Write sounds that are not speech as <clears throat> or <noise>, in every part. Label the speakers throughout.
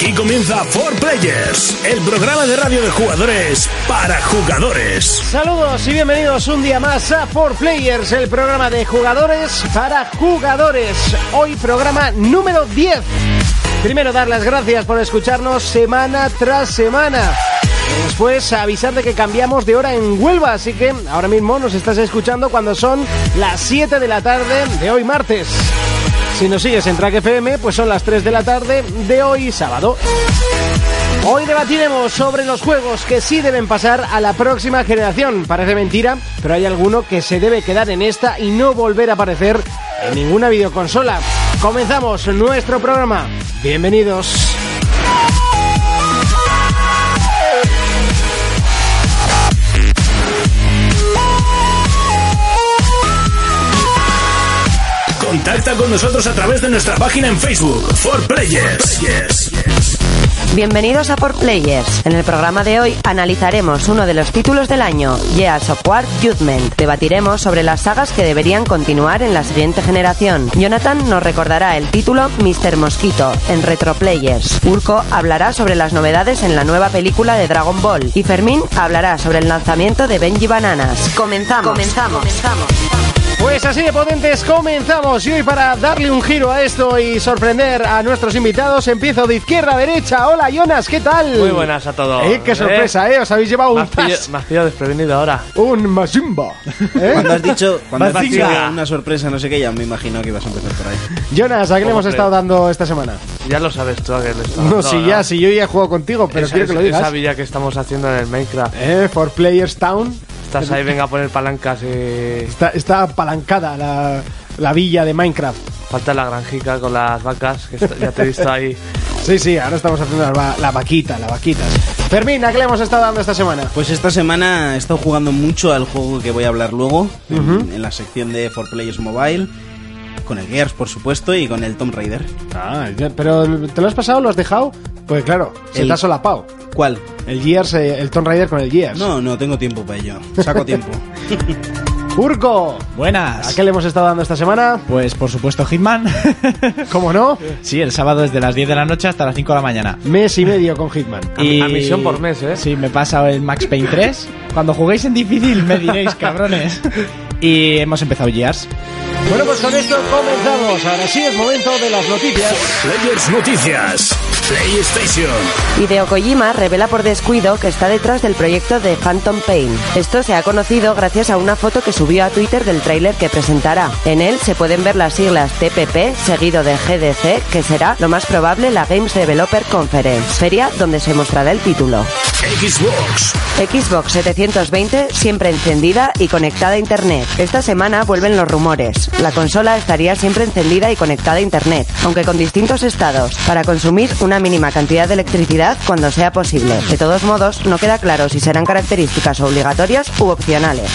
Speaker 1: Aquí comienza For Players, el programa de radio de jugadores para jugadores.
Speaker 2: Saludos y bienvenidos un día más a For Players, el programa de jugadores para jugadores. Hoy programa número 10. Primero dar las gracias por escucharnos semana tras semana. Después avisar de que cambiamos de hora en Huelva, así que ahora mismo nos estás escuchando cuando son las 7 de la tarde de hoy martes. Si nos sigues en Track FM, pues son las 3 de la tarde de hoy sábado. Hoy debatiremos sobre los juegos que sí deben pasar a la próxima generación. Parece mentira, pero hay alguno que se debe quedar en esta y no volver a aparecer en ninguna videoconsola. Comenzamos nuestro programa. Bienvenidos.
Speaker 1: Contacta con nosotros a través de nuestra página en Facebook, For Players.
Speaker 3: Bienvenidos a Por Players. En el programa de hoy analizaremos uno de los títulos del año, Gears of War Judgment. Debatiremos sobre las sagas que deberían continuar en la siguiente generación. Jonathan nos recordará el título Mr. Mosquito en Retro Players. Urko hablará sobre las novedades en la nueva película de Dragon Ball. Y Fermín hablará sobre el lanzamiento de Benji Bananas. Comenzamos. Comenzamos. Comenzamos.
Speaker 2: Pues así de potentes comenzamos y hoy para darle un giro a esto y sorprender a nuestros invitados empiezo de izquierda a derecha. Hola Jonas, ¿qué tal?
Speaker 4: Muy buenas a todos.
Speaker 2: Eh, ¡Qué sorpresa, eh! Os habéis llevado un
Speaker 4: Me
Speaker 2: tas,
Speaker 4: me has pillado desprevenido ahora.
Speaker 2: un Majimba. <laughs> ¿eh?
Speaker 5: Cuando has dicho, cuando has dicho una sorpresa, no sé qué, ya me imagino que ibas a empezar por ahí.
Speaker 2: Jonas, ¿a qué le hemos
Speaker 4: ¿Cómo
Speaker 2: estado dando esta semana?
Speaker 4: Ya lo sabes tú a que le estaba
Speaker 2: No,
Speaker 4: dando,
Speaker 2: si ya, si yo ya he jugado contigo, pero
Speaker 4: Esa-
Speaker 2: quiero que lo
Speaker 4: esa- Esa
Speaker 2: digas.
Speaker 4: villa que estamos haciendo en el Minecraft.
Speaker 2: Eh, for Players Town.
Speaker 4: Estás ahí, venga a poner palancas y...
Speaker 2: Está, está apalancada la, la villa de Minecraft.
Speaker 4: Falta la granjica con las vacas, que está- ya te he visto ahí. <laughs>
Speaker 2: Sí, sí, ahora estamos haciendo la vaquita, la vaquita. Fermín, ¿a qué le hemos estado dando esta semana?
Speaker 5: Pues esta semana he estado jugando mucho al juego que voy a hablar luego, en, en la sección de For Players Mobile, con el Gears, por supuesto, y con el Tomb Raider.
Speaker 2: Ah, pero ¿te lo has pasado? ¿Lo has dejado? Pues claro, se
Speaker 5: El-
Speaker 2: te ha solapado.
Speaker 5: ¿Cuál?
Speaker 2: El Gears, eh, el Tomb Raider con el Gears.
Speaker 5: No, no tengo tiempo para ello. Saco tiempo. <laughs>
Speaker 2: Urco,
Speaker 6: Buenas.
Speaker 2: ¿a qué le hemos estado dando esta semana?
Speaker 6: Pues por supuesto Hitman. <laughs>
Speaker 2: ¿Cómo no?
Speaker 6: sí, el sábado desde las 10 de la noche hasta las 5 de la mañana.
Speaker 2: Mes y medio con Hitman.
Speaker 4: A- a misión por mes, ¿eh?
Speaker 6: Sí, me he pasado el Max Payne 3. Cuando juguéis en difícil me diréis, cabrones. <laughs> Y hemos empezado Gears.
Speaker 2: Bueno, pues con esto comenzamos. Ahora sí es momento de las noticias.
Speaker 1: Players Noticias. PlayStation.
Speaker 3: Hideo Kojima revela por descuido que está detrás del proyecto de Phantom Pain. Esto se ha conocido gracias a una foto que subió a Twitter del tráiler que presentará. En él se pueden ver las siglas TPP seguido de GDC, que será lo más probable la Games Developer Conference, feria donde se mostrará el título.
Speaker 1: Xbox.
Speaker 3: Xbox 720 siempre encendida y conectada a Internet. Esta semana vuelven los rumores. La consola estaría siempre encendida y conectada a Internet, aunque con distintos estados, para consumir una mínima cantidad de electricidad cuando sea posible. De todos modos, no queda claro si serán características obligatorias u opcionales.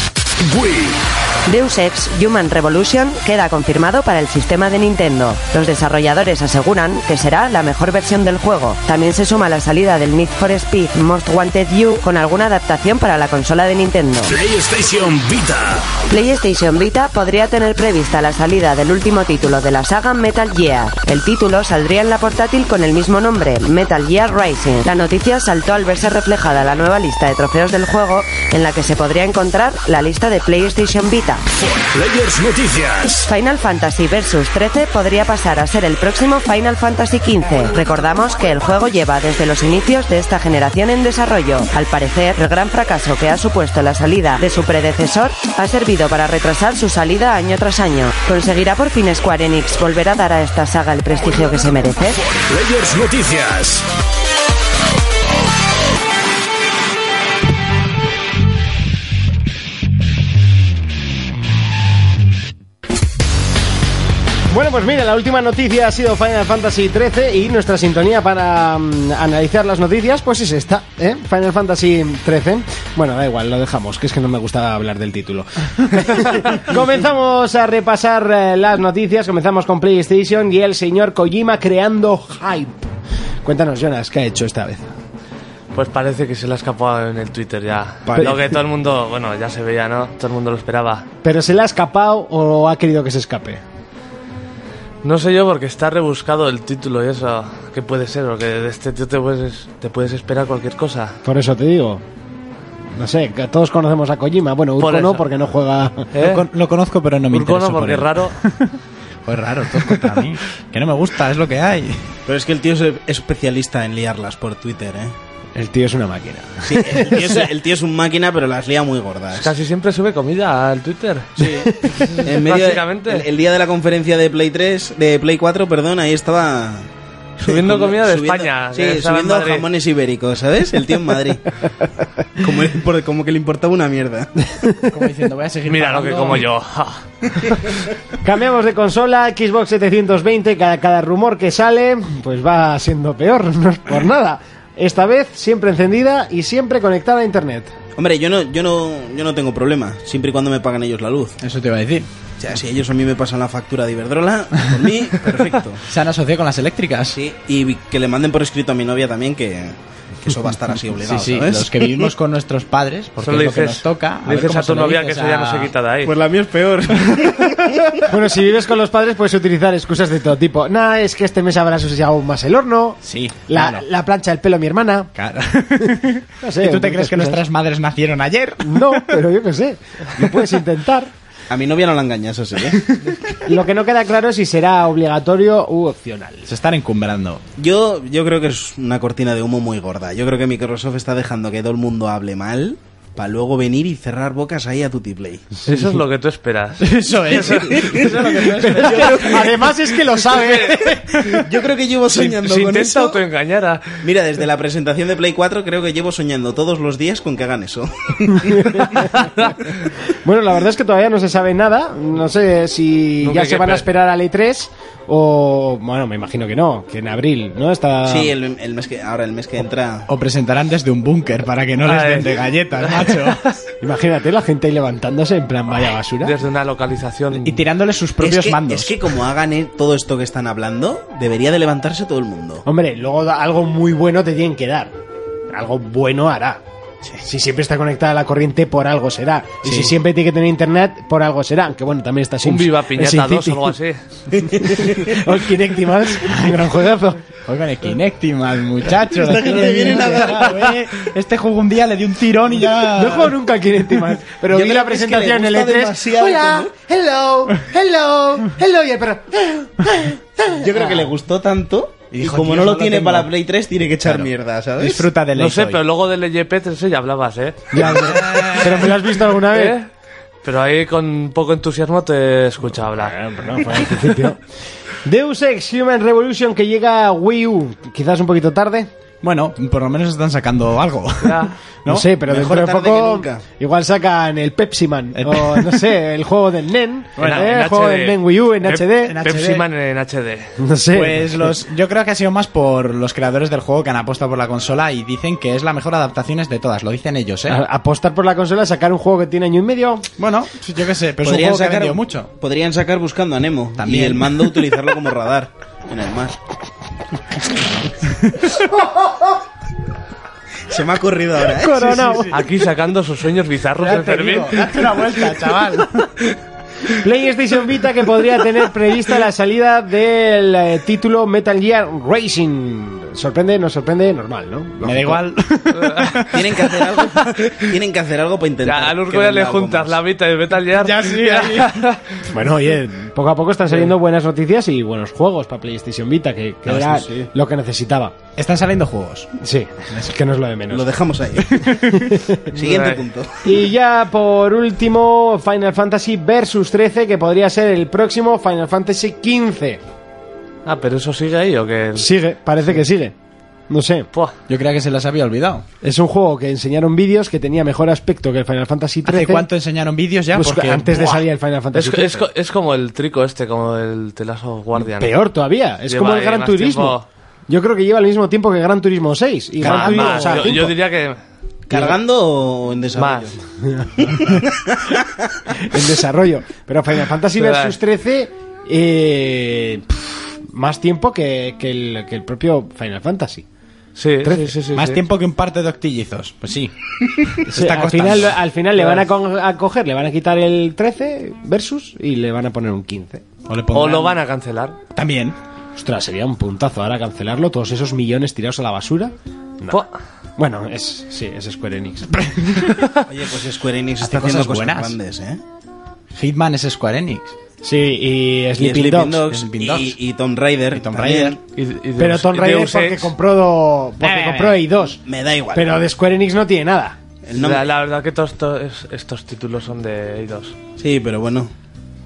Speaker 3: Deus Ex Human Revolution queda confirmado para el sistema de Nintendo. Los desarrolladores aseguran que será la mejor versión del juego. También se suma la salida del Need for Speed Most Wanted You con alguna adaptación para la consola de Nintendo.
Speaker 1: PlayStation Vita.
Speaker 3: PlayStation Vita podría tener prevista la salida del último título de la saga Metal Gear. El título saldría en la portátil con el mismo nombre, Metal Gear Rising. La noticia saltó al verse reflejada la nueva lista de trofeos del juego en la que se podría encontrar la lista de PlayStation Vita.
Speaker 1: Players Noticias.
Speaker 3: Final Fantasy Versus 13 podría pasar a ser el próximo Final Fantasy XV. Recordamos que el juego lleva desde los inicios de esta generación en desarrollo. Al parecer, el gran fracaso que ha supuesto la salida de su predecesor ha servido para retrasar su salida año tras año. ¿Conseguirá por fin Square Enix volver a dar a esta saga el prestigio que se merece?
Speaker 1: Players Noticias.
Speaker 2: Bueno, pues mira, la última noticia ha sido Final Fantasy XIII y nuestra sintonía para mm, analizar las noticias, pues es esta, ¿eh? Final Fantasy XIII. Bueno, da igual, lo dejamos, que es que no me gusta hablar del título. <laughs> comenzamos a repasar eh, las noticias, comenzamos con PlayStation y el señor Kojima creando hype. Cuéntanos, Jonas, ¿qué ha hecho esta vez?
Speaker 4: Pues parece que se le ha escapado en el Twitter ya.
Speaker 2: Pare-
Speaker 4: Lo que todo el mundo, bueno, ya se veía, ¿no? Todo el mundo lo esperaba.
Speaker 2: ¿Pero se le ha escapado o ha querido que se escape?
Speaker 4: No sé yo porque está rebuscado el título y eso. ¿Qué puede ser? Porque de este tío te puedes, te puedes esperar cualquier cosa.
Speaker 2: Por eso te digo. No sé, que todos conocemos a Kojima. Bueno, Urko
Speaker 4: Por
Speaker 2: no,
Speaker 4: eso.
Speaker 2: porque no juega...
Speaker 4: ¿Eh?
Speaker 6: Lo, con- lo conozco, pero no me
Speaker 4: Urko
Speaker 6: interesa
Speaker 4: no,
Speaker 6: por
Speaker 4: porque es
Speaker 6: él.
Speaker 4: raro. <laughs>
Speaker 6: Pues raro, todo contra mí. Que no me gusta, es lo que hay.
Speaker 5: Pero es que el tío es especialista en liarlas por Twitter, ¿eh?
Speaker 2: El tío es una máquina.
Speaker 5: Sí, el tío es, el tío es un máquina, pero las lía muy gordas.
Speaker 4: Casi siempre sube comida al Twitter. <laughs>
Speaker 5: En medio de-
Speaker 4: Básicamente.
Speaker 5: el, el día de la conferencia de Play 3, de Play 4, perdón, ahí estaba
Speaker 4: Subiendo <laughs> comida de
Speaker 5: Subiendo-
Speaker 4: España.
Speaker 5: Sí,
Speaker 4: en
Speaker 5: subiendo jamones ibéricos, ¿sabes? El tío en Madrid. <laughs> como, como que le importaba una mierda.
Speaker 6: Como diciendo, voy a seguir
Speaker 4: Mira lo que como yo.
Speaker 2: Cambiamos de consola, Xbox 720, cada, cada rumor que sale, pues va siendo peor, no es por nada. Esta vez siempre encendida y siempre conectada a internet.
Speaker 5: Hombre, yo no, yo no, yo no tengo problema, siempre y cuando me pagan ellos la luz.
Speaker 6: Eso te iba a decir.
Speaker 5: O sea, si ellos a mí me pasan la factura de Iberdrola, por mí, <laughs> perfecto.
Speaker 6: Se han asociado con las eléctricas.
Speaker 5: Sí, y que le manden por escrito a mi novia también que, que eso va a estar así obligado,
Speaker 6: sí, sí,
Speaker 5: ¿sabes?
Speaker 6: los que vivimos con nuestros padres, porque es lo que nos toca. ver
Speaker 4: dices a tu novia que eso ya no
Speaker 6: a-
Speaker 4: se quita de ahí.
Speaker 5: Pues la mía es peor. <laughs>
Speaker 2: Bueno, si vives con los padres puedes utilizar excusas de todo tipo. Nah, es que este mes habrás usado aún más el horno.
Speaker 6: Sí,
Speaker 2: La,
Speaker 6: claro.
Speaker 2: la plancha del pelo a mi hermana.
Speaker 6: Claro. <laughs>
Speaker 2: No sé,
Speaker 6: ¿Y tú te crees que
Speaker 2: cosas.
Speaker 6: nuestras madres nacieron ayer?
Speaker 2: No, pero yo qué sé. Lo puedes intentar.
Speaker 5: A mi novia no la engañas, eso sí, ¿eh? <laughs>
Speaker 2: Lo que no queda claro es si será obligatorio u opcional.
Speaker 6: Se están encumbrando.
Speaker 5: Yo, yo creo que es una cortina de humo muy gorda. Yo creo que Microsoft está dejando que todo el mundo hable mal para luego venir y cerrar bocas ahí a Play.
Speaker 4: Eso es lo que tú esperas. <laughs>
Speaker 6: Eso es. Eso es lo que tú esperas.
Speaker 2: Además es que lo sabe.
Speaker 5: Yo creo que llevo soñando
Speaker 4: Se
Speaker 5: con
Speaker 4: intenta
Speaker 5: eso.
Speaker 4: autoengañar a...
Speaker 5: Mira, desde la presentación de Play 4 creo que llevo soñando todos los días con que hagan eso. <laughs>
Speaker 2: Bueno, la verdad es que todavía no se sabe nada. No sé si
Speaker 4: Nunca
Speaker 2: ya se van a
Speaker 4: pe-
Speaker 2: esperar al E3 o... Bueno, me imagino que no, que en abril, ¿no? Está...
Speaker 5: Sí, el, el mes que ahora el mes que entra.
Speaker 6: O presentarán desde un búnker para que no les den de galletas, <laughs> macho.
Speaker 2: Imagínate la gente ahí levantándose en plan vaya basura.
Speaker 4: Desde una localización...
Speaker 6: Y tirándoles sus
Speaker 5: Es
Speaker 6: propios
Speaker 5: que,
Speaker 6: mandos.
Speaker 5: es que como hagan eh, todo esto que están hablando, debería de levantarse todo el mundo.
Speaker 2: Hombre, luego algo muy bueno te tienen que dar. Algo bueno hará. Si siempre está conectada a la corriente, por algo será. Y si siempre tiene que tener internet, por algo será. Aunque bueno, también está
Speaker 4: Un
Speaker 2: Sims.
Speaker 4: Viva
Speaker 2: el
Speaker 4: Piñata
Speaker 2: Sin
Speaker 4: 2
Speaker 2: City.
Speaker 4: o algo así. <laughs>
Speaker 2: o el Kinect y más. Un gran juegazo.
Speaker 6: Oigan, el Kinectimal, muchachos.
Speaker 5: Esta gente viene a dar-
Speaker 6: Eh, Este juego un día le dio un tirón y ya...
Speaker 2: No jugado nunca al Kinect y más. Pero
Speaker 5: Yo
Speaker 2: vi la presentación en el
Speaker 5: gusta
Speaker 2: E3.
Speaker 5: demasiado
Speaker 2: Hola, hello, hello, hello. Y el perro.
Speaker 5: Yo creo que le gustó tanto y,
Speaker 6: dijo,
Speaker 5: como
Speaker 6: "Tío,
Speaker 5: no lo tiene
Speaker 6: tengo".
Speaker 5: para la Play 3 tiene que echar
Speaker 6: Claro.
Speaker 5: mierda, ¿sabes?
Speaker 6: Disfruta de
Speaker 4: No sé, pero luego del LGP3 ya hablabas, ¿eh? <laughs>
Speaker 2: Ya, pero, pero me lo has visto alguna vez.
Speaker 4: ¿Eh? Pero ahí con poco entusiasmo te escucha hablar.
Speaker 2: No, fue al principio. <laughs> Deus Ex Human Revolution que llega a Wii U, quizás un poquito tarde.
Speaker 6: Bueno, por lo menos están sacando algo.
Speaker 4: Ya. <laughs>
Speaker 2: No,
Speaker 6: ¿No?
Speaker 2: sé, pero
Speaker 5: Mejor
Speaker 2: dentro de
Speaker 5: tarde que
Speaker 2: poco
Speaker 5: nunca.
Speaker 2: igual sacan el Pepsi Man
Speaker 6: El
Speaker 2: o no sé, el juego del NEN, <laughs>
Speaker 4: Bueno,
Speaker 2: ¿eh?
Speaker 4: en
Speaker 2: el juego
Speaker 4: HD.
Speaker 2: del NEN Wii U en
Speaker 4: Pep-
Speaker 2: HD.
Speaker 4: Pepsi
Speaker 6: HD.
Speaker 4: Man en HD. <laughs>
Speaker 2: No sé.
Speaker 6: Pues los, yo creo que ha sido más por los creadores del juego que han apostado por la consola y dicen que es la mejor adaptación de todas, lo dicen ellos, ¿eh?
Speaker 2: A- apostar por la consola, sacar un juego que tiene año y medio.
Speaker 6: Bueno, yo qué sé, pero es un
Speaker 5: podrían,
Speaker 6: juego que ha vendido mucho.
Speaker 5: podrían sacar buscando a Nemo
Speaker 6: También.
Speaker 5: y el mando utilizarlo como radar en el mar. Se me ha ocurrido ahora, ¿eh?
Speaker 2: Coronado.
Speaker 4: Aquí sacando sus sueños bizarros en Fermín.
Speaker 6: date una vuelta, chaval.
Speaker 2: PlayStation Vita que podría tener prevista la salida del eh, título Metal Gear Racing. Sorprende, no sorprende, normal, ¿no?
Speaker 6: Me da igual. <laughs>
Speaker 5: Tienen que hacer algo, tienen que hacer algo para intentar.
Speaker 4: Ya, a
Speaker 5: que venda
Speaker 4: le
Speaker 5: algo
Speaker 4: juntas
Speaker 5: más.
Speaker 4: la mitad de Metal Gear.
Speaker 6: Ya sí, ahí. <laughs>
Speaker 2: Bueno, oye, poco a poco están saliendo buenas noticias y buenos juegos para PlayStation Vita, que, que
Speaker 5: No,
Speaker 2: era
Speaker 5: sí, sí.
Speaker 2: lo que necesitaba.
Speaker 6: Están saliendo juegos.
Speaker 2: Sí, es que no es lo de menos.
Speaker 5: Lo dejamos ahí. <laughs> Siguiente punto.
Speaker 2: Y ya por último, Final Fantasy Versus 13, que podría ser el próximo Final Fantasy 15.
Speaker 4: Ah, pero eso sigue ahí o qué?
Speaker 2: Sigue, parece que sigue. No sé.
Speaker 4: Puah.
Speaker 6: Yo creía que se las había olvidado.
Speaker 2: Es un juego que enseñaron vídeos que tenía mejor aspecto que el Final Fantasy
Speaker 6: ¿Hace
Speaker 2: XIII.
Speaker 6: cuánto enseñaron vídeos ya?
Speaker 2: Pues
Speaker 6: Porque
Speaker 2: antes de
Speaker 6: ¡buah!
Speaker 2: salir el Final
Speaker 4: Es,
Speaker 2: Fantasy
Speaker 4: es,
Speaker 2: XIII.
Speaker 4: co- es como el trico este, como el Telazo Guardian.
Speaker 2: Peor todavía. Es
Speaker 4: Lleva
Speaker 2: como el Gran Turismo.
Speaker 4: tiempo.
Speaker 2: Yo creo que lleva el mismo tiempo que Gran Turismo 6. Y Gran
Speaker 5: Caramba,
Speaker 2: Turismo, o sea,
Speaker 4: yo, diría que
Speaker 5: ¿Cargando o en desarrollo?
Speaker 4: más. <laughs>
Speaker 2: en desarrollo. Pero Final Fantasy. Versus 13, eh, pff, más tiempo que, que el, que el propio Final Fantasy.
Speaker 4: Sí, sí, sí, sí,
Speaker 6: Más
Speaker 4: sí.
Speaker 6: tiempo que un par de doctillizos. Pues sí. Se <laughs> está
Speaker 2: al, final, al final le van a, con- a coger, le van a quitar el 13 Versus y le van a poner un 15.
Speaker 6: O, le
Speaker 4: O
Speaker 6: pondrán-
Speaker 4: lo van a cancelar.
Speaker 6: También.
Speaker 2: Ostras, sería un puntazo ahora cancelarlo, todos esos millones tirados a la basura.
Speaker 4: Puah.
Speaker 2: Bueno, es sí, es Square Enix. <laughs>
Speaker 5: Oye, pues Square Enix
Speaker 6: Hace
Speaker 5: está haciendo
Speaker 6: cosas
Speaker 5: cosas
Speaker 6: buenas.
Speaker 5: grandes, ¿eh?
Speaker 6: Hitman es Square Enix.
Speaker 2: Sí, y
Speaker 5: Y
Speaker 2: Sleeping,
Speaker 5: Sleeping
Speaker 2: Dogs.
Speaker 5: Dogs,
Speaker 6: Sleeping
Speaker 5: y,
Speaker 6: Dogs.
Speaker 5: y Tomb Raider.
Speaker 6: Y Tomb
Speaker 5: también.
Speaker 6: Raider.
Speaker 4: Y- y
Speaker 2: Pero
Speaker 4: Deus-
Speaker 2: Tomb Raider
Speaker 4: Deus
Speaker 2: porque
Speaker 4: Ex.
Speaker 2: compró, do- porque
Speaker 6: Eh.
Speaker 2: compró EI2.
Speaker 5: Me da igual.
Speaker 2: Pero de Square Enix no tiene nada.
Speaker 5: El nombre-
Speaker 4: La, la verdad que todos estos, estos títulos son de eidos.
Speaker 5: Sí, pero bueno.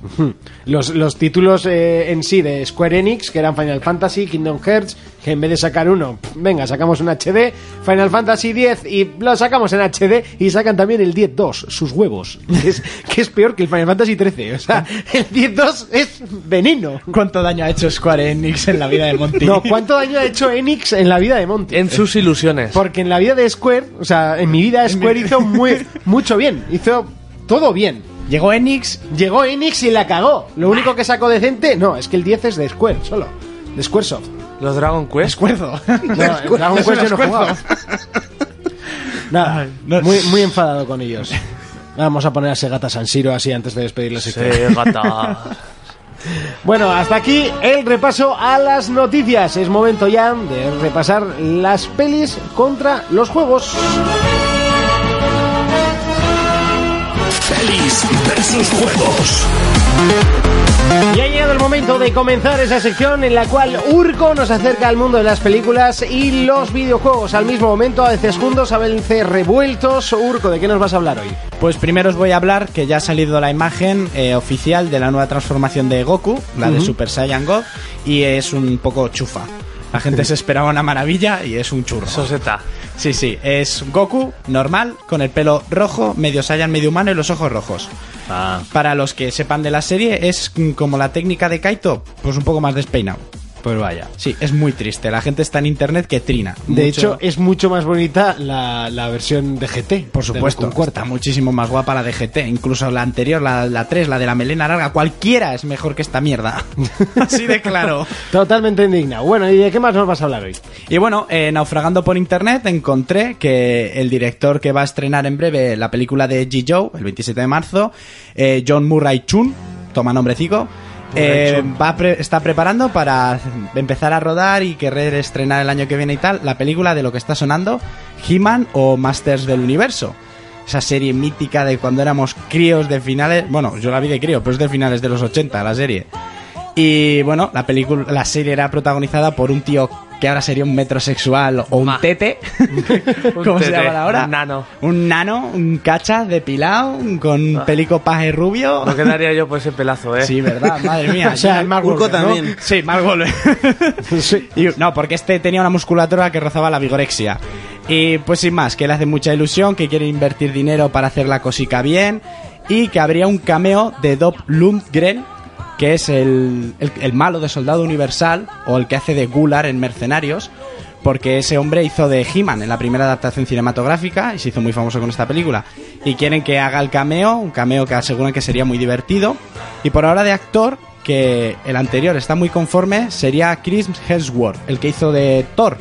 Speaker 5: <laughs>
Speaker 2: Los, los títulos eh, en sí de Square Enix, que eran Final Fantasy, Kingdom Hearts, que en vez de sacar uno, venga, sacamos un HD, Final Fantasy X y lo sacamos en HD y sacan también el 10-2, sus huevos, <laughs> que es, que es peor que el Final Fantasy 13. O sea, <laughs> el 10-2 es veneno.
Speaker 6: ¿Cuánto daño ha hecho Square Enix en la vida de Monty?
Speaker 2: No, ¿cuánto daño ha hecho Enix en la vida de Monty?
Speaker 4: En sus ilusiones.
Speaker 2: Porque en la vida de Square, o sea, en mi vida Square hizo muy, mucho bien, hizo todo bien.
Speaker 6: Llegó Enix.
Speaker 2: Llegó Enix y la cagó. Lo único que sacó decente, no, es que el 10 es de Square, solo. De Squaresoft.
Speaker 4: Los Dragon Quest.
Speaker 6: Escuerzo. <laughs>
Speaker 2: No, Dragon Quest yo no he jugado. <laughs> Nada, muy, muy enfadado con ellos. Vamos a poner a Segata San Siro así antes de despedir la
Speaker 4: Sí,
Speaker 2: sección.
Speaker 4: gata. <laughs>
Speaker 2: Bueno, hasta aquí el repaso a las noticias. Es momento ya de repasar las pelis contra los juegos.
Speaker 1: Pelis versus juegos.
Speaker 2: Y ha llegado el momento de comenzar esa sección en la cual Urco nos acerca al mundo de las películas y los videojuegos. Al mismo momento, a veces juntos, a veces revueltos. Urco, ¿de qué nos vas a hablar hoy?
Speaker 6: Pues primero os voy a hablar que ya ha salido la imagen eh, oficial de la nueva transformación de Goku, la de Super Saiyan God, y es un poco chufa. La gente se esperaba una maravilla y es un churro.
Speaker 4: Soseta.
Speaker 6: Sí, sí, es Goku normal, con el pelo rojo, medio Saiyan, medio humano y los ojos rojos. Para los que sepan de la serie, es como la técnica de Kaito, pues un poco más despeinado.
Speaker 2: Pues vaya.
Speaker 6: Sí, es muy triste. La gente está en internet que trina.
Speaker 2: De
Speaker 6: Mucho-
Speaker 2: hecho, es mucho más bonita la, la versión de GT.
Speaker 6: por supuesto, está muchísimo más guapa la de GT. Incluso la anterior, la, la 3, la de la melena larga, cualquiera es mejor que esta mierda. <laughs> Así de claro.
Speaker 2: Totalmente indignado. Bueno, ¿y de qué más nos vas a hablar hoy?
Speaker 6: Y bueno, eh, naufragando por internet encontré que el director que va a estrenar en breve la película de G. Joe, el 27 de marzo, eh, John Murray Chun, toma nombrecico, eh, va pre- está preparando para empezar a rodar y querer estrenar el año que viene y tal la película de lo que está sonando He-Man o Masters del Universo. Esa serie mítica de cuando éramos críos de finales, bueno, yo la vi de crío, pero es de finales de los 80 la serie. Y bueno, la película, la serie era protagonizada por un tío que ahora sería un metrosexual o un
Speaker 4: Ma.
Speaker 6: tete. <laughs> ¿Cómo se
Speaker 4: tete,
Speaker 6: llama ahora?
Speaker 4: un nano.
Speaker 6: Un nano, un cacha depilado, con pelico paje rubio.
Speaker 4: No quedaría yo por ese pelazo, eh.
Speaker 6: Sí, verdad, madre mía. <laughs>
Speaker 2: O sea, el Mark
Speaker 5: Urco
Speaker 2: Wahlberg, ¿no?
Speaker 5: también.
Speaker 6: Sí, Mark. <laughs>
Speaker 2: Sí.
Speaker 6: Y- no, porque este tenía una musculatura que rozaba la vigorexia. Y pues sin más, que le hace mucha ilusión, que quiere invertir dinero para hacer la cosica bien y que habría un cameo de Dob Lundgren, que es el, el- malo de Soldado Universal o el que hace de Gular en Mercenarios. Porque ese hombre hizo de He-Man en la primera adaptación cinematográfica y se hizo muy famoso con esta película. Y quieren que haga el cameo, un cameo que aseguran que sería muy divertido. Y por ahora de actor, que el anterior está muy conforme, sería Chris Hemsworth, el que hizo de Thor,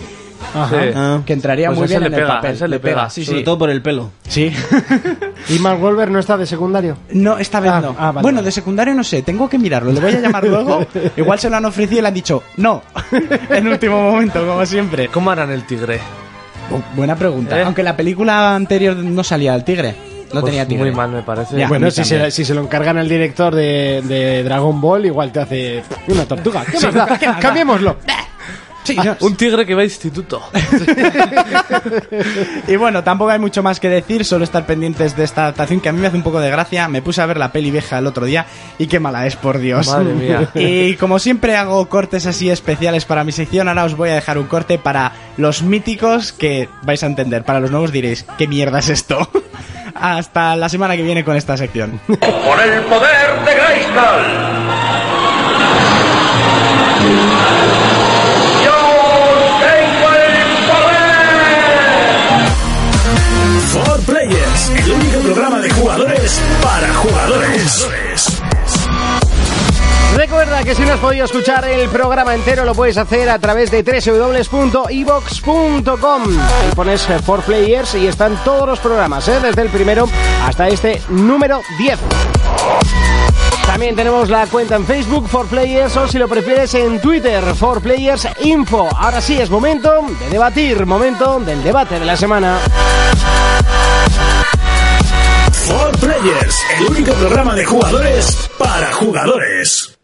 Speaker 2: Ajá.
Speaker 4: Sí.
Speaker 5: Ah,
Speaker 6: que entraría
Speaker 4: Pues
Speaker 6: muy
Speaker 4: ese
Speaker 6: bien
Speaker 4: le
Speaker 6: en el
Speaker 4: pega,
Speaker 6: papel.
Speaker 4: ese le pega.
Speaker 6: sí,
Speaker 5: sobre
Speaker 6: sí.
Speaker 5: todo por el pelo.
Speaker 6: Sí. <laughs>
Speaker 2: ¿Y Mark Wahlberg no está de secundario?
Speaker 6: No, esta vez
Speaker 2: Ah,
Speaker 6: no.
Speaker 2: ah, vale,
Speaker 6: bueno,
Speaker 2: vale.
Speaker 6: de secundario no sé, tengo que mirarlo. Le voy a llamar luego. <laughs> Igual se lo han ofrecido y le han dicho no. <laughs> en último momento, como siempre.
Speaker 4: ¿Cómo harán el tigre?
Speaker 6: Oh, buena pregunta.
Speaker 4: ¿Eh?
Speaker 6: Aunque la película anterior no salía el tigre. No
Speaker 4: Pues
Speaker 6: tenía tigre.
Speaker 4: Muy mal, me parece.
Speaker 6: Ya.
Speaker 2: bueno,
Speaker 6: mí
Speaker 2: si
Speaker 6: también.
Speaker 2: se, si se lo encargan al director de, de Dragon Ball, igual te hace una tortuga. ¿Qué más da?
Speaker 6: ¿qué más da?
Speaker 2: Cambiémoslo.
Speaker 6: No,
Speaker 4: Un tigre que va a instituto. <laughs>
Speaker 6: Y bueno, tampoco hay mucho más que decir, solo estar pendientes de esta adaptación que a mí me hace un poco de gracia. Me puse a ver la peli vieja el otro día y qué mala es, por Dios.
Speaker 4: Madre mía. <laughs>
Speaker 6: Y como siempre hago cortes así especiales para mi sección, ahora os voy a dejar un corte para los míticos que vais a entender. Para los nuevos diréis, ¿qué mierda es esto? <laughs> Hasta la semana que viene con esta sección.
Speaker 7: Por el poder de Grayskull.
Speaker 1: Programa de jugadores para jugadores.
Speaker 2: Recuerda que si no has podido escuchar el programa entero lo puedes hacer a través de www.evox.com y pones eh, For Players y están todos los programas, ¿eh? desde el primero hasta este número 10. También tenemos la cuenta en Facebook For Players o si lo prefieres en Twitter For Players Info. Ahora sí es momento de debatir, momento del debate de la semana.
Speaker 1: For Players, el único programa de jugadores para jugadores.